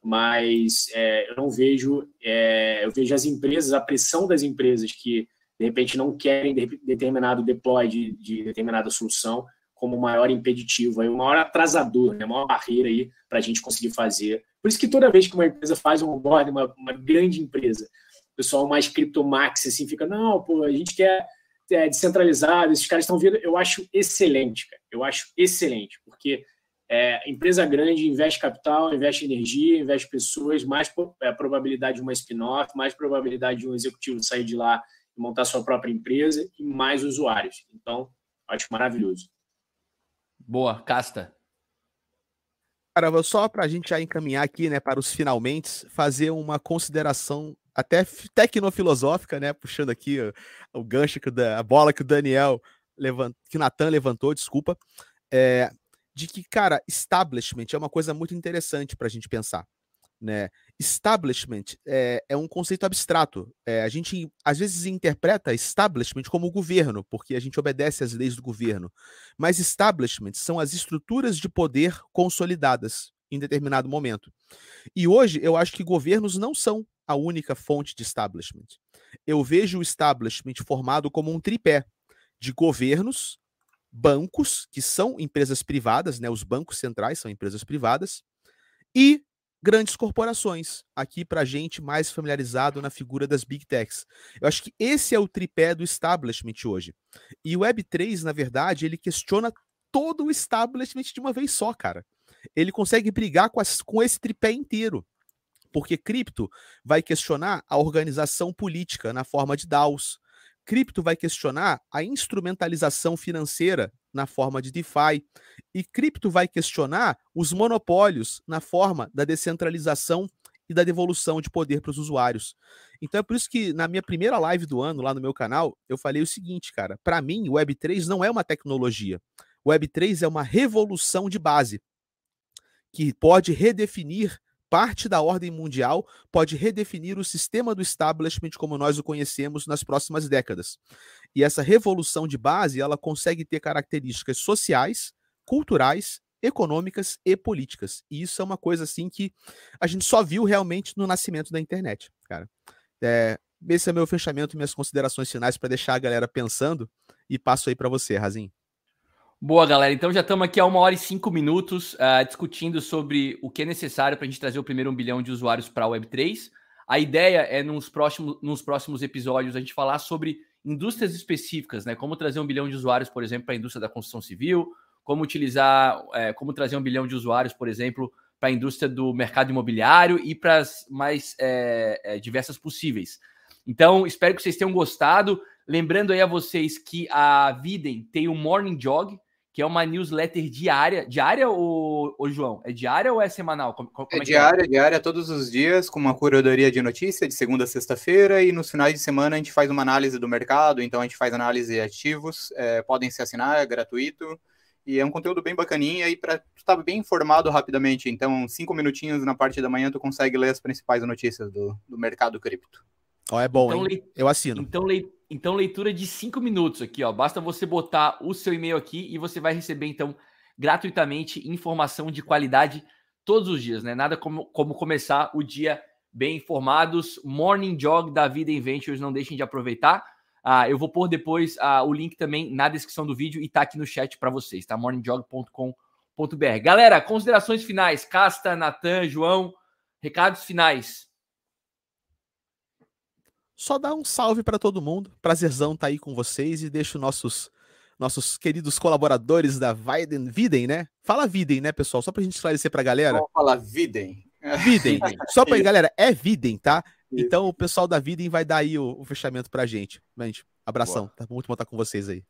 Mas é, eu não vejo, é, eu vejo as empresas, a pressão das empresas que de repente não querem de, determinado deploy de, de, determinada solução como maior impeditivo, aí, o maior atrasador, né? a maior barreira aí para a gente conseguir fazer. Por isso que toda vez que uma empresa faz um onboard, uma, uma grande empresa, o pessoal mais criptomax, assim, fica, não, pô, a gente quer é, descentralizado, esses caras estão vindo. Eu acho excelente, cara. Eu acho excelente, porque é, empresa grande investe capital, investe energia, investe pessoas, mais é, probabilidade de uma spin-off, mais probabilidade de um executivo sair de lá e montar sua própria empresa e mais usuários. Então, acho maravilhoso. Boa, Casta. Cara, só para a gente já encaminhar aqui, né, para os finalmente, fazer uma consideração até tecnofilosófica, né? Puxando aqui o, o gancho, que o, a bola que o Daniel levant, que o Natan levantou, desculpa, é, de que, cara, establishment é uma coisa muito interessante para a gente pensar. Né? Establishment é, é um conceito abstrato. É, a gente às vezes interpreta establishment como governo, porque a gente obedece às leis do governo. Mas establishment são as estruturas de poder consolidadas em determinado momento. E hoje eu acho que governos não são a única fonte de establishment. Eu vejo o establishment formado como um tripé de governos, bancos, que são empresas privadas, né? Os bancos centrais são empresas privadas, e grandes corporações. Aqui para gente mais familiarizado na figura das big techs. Eu acho que esse é o tripé do establishment hoje. E o Web3, na verdade, ele questiona todo o establishment de uma vez só, cara. Ele consegue brigar com, as, com esse tripé inteiro porque cripto vai questionar a organização política na forma de DAOs. Cripto vai questionar a instrumentalização financeira na forma de DeFi. E cripto vai questionar os monopólios na forma da descentralização e da devolução de poder para os usuários. Então é por isso que na minha primeira live do ano lá no meu canal, eu falei o seguinte, cara, para mim o Web3 não é uma tecnologia. O Web3 é uma revolução de base. que pode redefinir parte da ordem mundial, pode redefinir o sistema do establishment como nós o conhecemos nas próximas décadas. E essa revolução de base, ela consegue ter características sociais, culturais, econômicas e políticas. E isso é uma coisa assim que a gente só viu realmente no nascimento da internet, cara. É, esse é meu fechamento, minhas considerações finais para deixar a galera pensando e passo aí para você, Razin. Boa, galera. Então já estamos aqui há uma hora e cinco minutos uh, discutindo sobre o que é necessário para a gente trazer o primeiro um bilhão de usuários para a Web3. A ideia é, nos próximos, nos próximos episódios, a gente falar sobre indústrias específicas, né? Como trazer um bilhão de usuários, por exemplo, para a indústria da construção civil, como utilizar, é, como trazer um bilhão de usuários, por exemplo, para a indústria do mercado imobiliário e para as mais é, diversas possíveis. Então, espero que vocês tenham gostado. Lembrando aí a vocês que a Viden tem o Morning Jog, que é uma newsletter diária. Diária, ou, ou João? É diária ou é semanal? Como, como é, é diária, é? diária todos os dias, com uma curadoria de notícia de segunda a sexta-feira, e nos finais de semana a gente faz uma análise do mercado, então a gente faz análise de ativos, é, podem se assinar, é gratuito, e é um conteúdo bem bacaninha e para estar bem informado rapidamente. Então, cinco minutinhos na parte da manhã tu consegue ler as principais notícias do, do mercado cripto. Ó, oh, é bom, então, hein? Eu assino. Então, leitura então, leitura de cinco minutos aqui, ó. Basta você botar o seu e-mail aqui e você vai receber, então, gratuitamente informação de qualidade todos os dias, né? Nada como, como começar o dia bem informados. Morning Jog da Vida Ventures, não deixem de aproveitar. Ah, eu vou pôr depois ah, o link também na descrição do vídeo e tá aqui no chat para vocês, tá? morningjog.com.br. Galera, considerações finais. Casta, Natan, João, recados finais. Só dá um salve para todo mundo. Prazerzão tá aí com vocês e deixo nossos nossos queridos colaboradores da Viden, Viden, né? Fala Viden, né, pessoal? Só pra gente esclarecer pra galera. Vamos falar Viden. Viden. Só pra galera, é Viden, tá? Então o pessoal da Viden vai dar aí o, o fechamento pra gente. Gente, abração. Boa. Tá muito bom estar com vocês aí.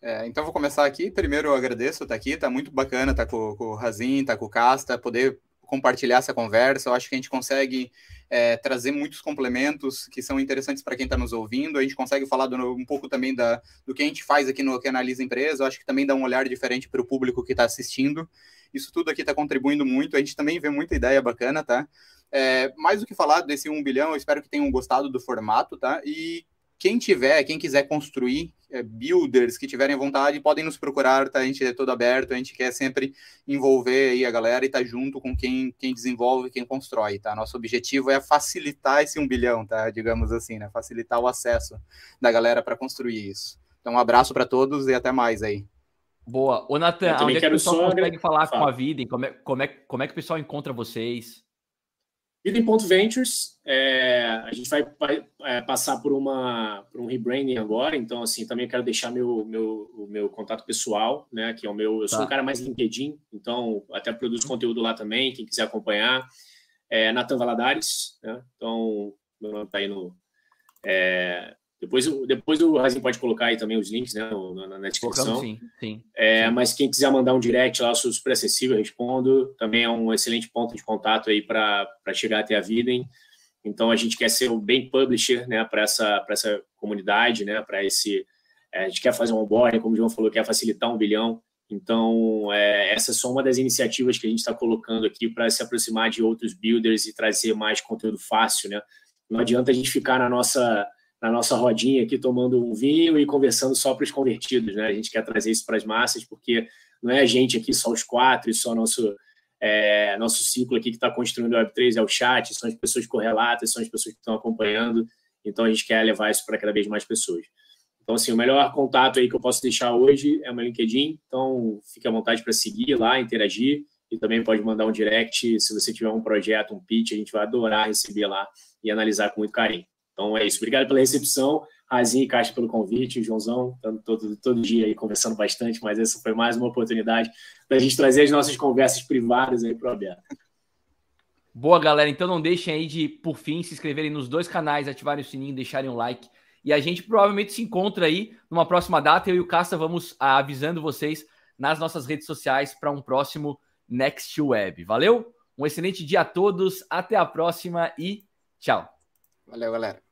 É, então vou começar aqui. Primeiro eu agradeço estar aqui, tá muito bacana, tá com, com o Razin, tá com o Casta, poder compartilhar essa conversa. Eu acho que a gente consegue é, trazer muitos complementos que são interessantes para quem está nos ouvindo. A gente consegue falar do, um pouco também da, do que a gente faz aqui no que analisa empresa. Eu acho que também dá um olhar diferente para o público que está assistindo. Isso tudo aqui está contribuindo muito. A gente também vê muita ideia bacana, tá? É, mais do que falar desse 1 bilhão, eu espero que tenham gostado do formato, tá? E quem tiver, quem quiser construir, é, builders que tiverem vontade, podem nos procurar, tá? A gente é todo aberto, a gente quer sempre envolver aí a galera e estar tá junto com quem, quem desenvolve, quem constrói, tá? Nosso objetivo é facilitar esse um bilhão, tá? Digamos assim, né? Facilitar o acesso da galera para construir isso. Então, um abraço para todos e até mais aí. Boa. Ô, Natan, onde é que o pessoal consegue falar Fala. com a vida? Como é, como, é, como é que o pessoal encontra vocês? Ventures, é, a gente vai, é, passar por, uma, por um rebranding agora, então assim, também quero deixar meu, meu, o meu contato pessoal, né, que é o meu, eu sou tá. um cara mais LinkedIn, então até produzo conteúdo lá também, quem quiser acompanhar, é Nathan Valadares, né, então meu nome está aí no, é, depois, depois o Razinho pode colocar aí também os links né, na, na descrição. Sim, sim, é, sim. Mas quem quiser mandar um direct lá, eu sou super acessível, respondo. Também é um excelente ponto de contato aí para chegar até a Videm. Então a gente quer ser um bem publisher né, para essa, essa comunidade, né, para esse. É, a gente quer fazer um onboarding, como o João falou, quer facilitar um bilhão. Então, é, essa é só uma das iniciativas que a gente está colocando aqui para se aproximar de outros builders e trazer mais conteúdo fácil. Né? Não adianta a gente ficar na nossa na nossa rodinha aqui tomando um vinho e conversando só para os convertidos, né? A gente quer trazer isso para as massas porque não é a gente aqui só os quatro e só nosso é, nosso ciclo aqui que está construindo o Web3 é o chat, são as pessoas correlatas, são as pessoas que estão acompanhando. Então a gente quer levar isso para cada vez mais pessoas. Então, assim, o melhor contato aí que eu posso deixar hoje é o meu LinkedIn. Então, fique à vontade para seguir lá, interagir. E também pode mandar um direct se você tiver um projeto, um pitch, a gente vai adorar receber lá e analisar com muito carinho. Então é isso. Obrigado pela recepção. Razinho e Caixa pelo convite, Joãozão, todo, todo dia aí conversando bastante, mas essa foi mais uma oportunidade da gente trazer as nossas conversas privadas aí para o aberto. Boa, galera. Então não deixem aí de, por fim, se inscreverem nos dois canais, ativarem o sininho, deixarem um like. E a gente provavelmente se encontra aí numa próxima data. Eu e o Casta vamos ah, avisando vocês nas nossas redes sociais para um próximo Next Web. Valeu? Um excelente dia a todos, até a próxima e tchau. Valeu, galera.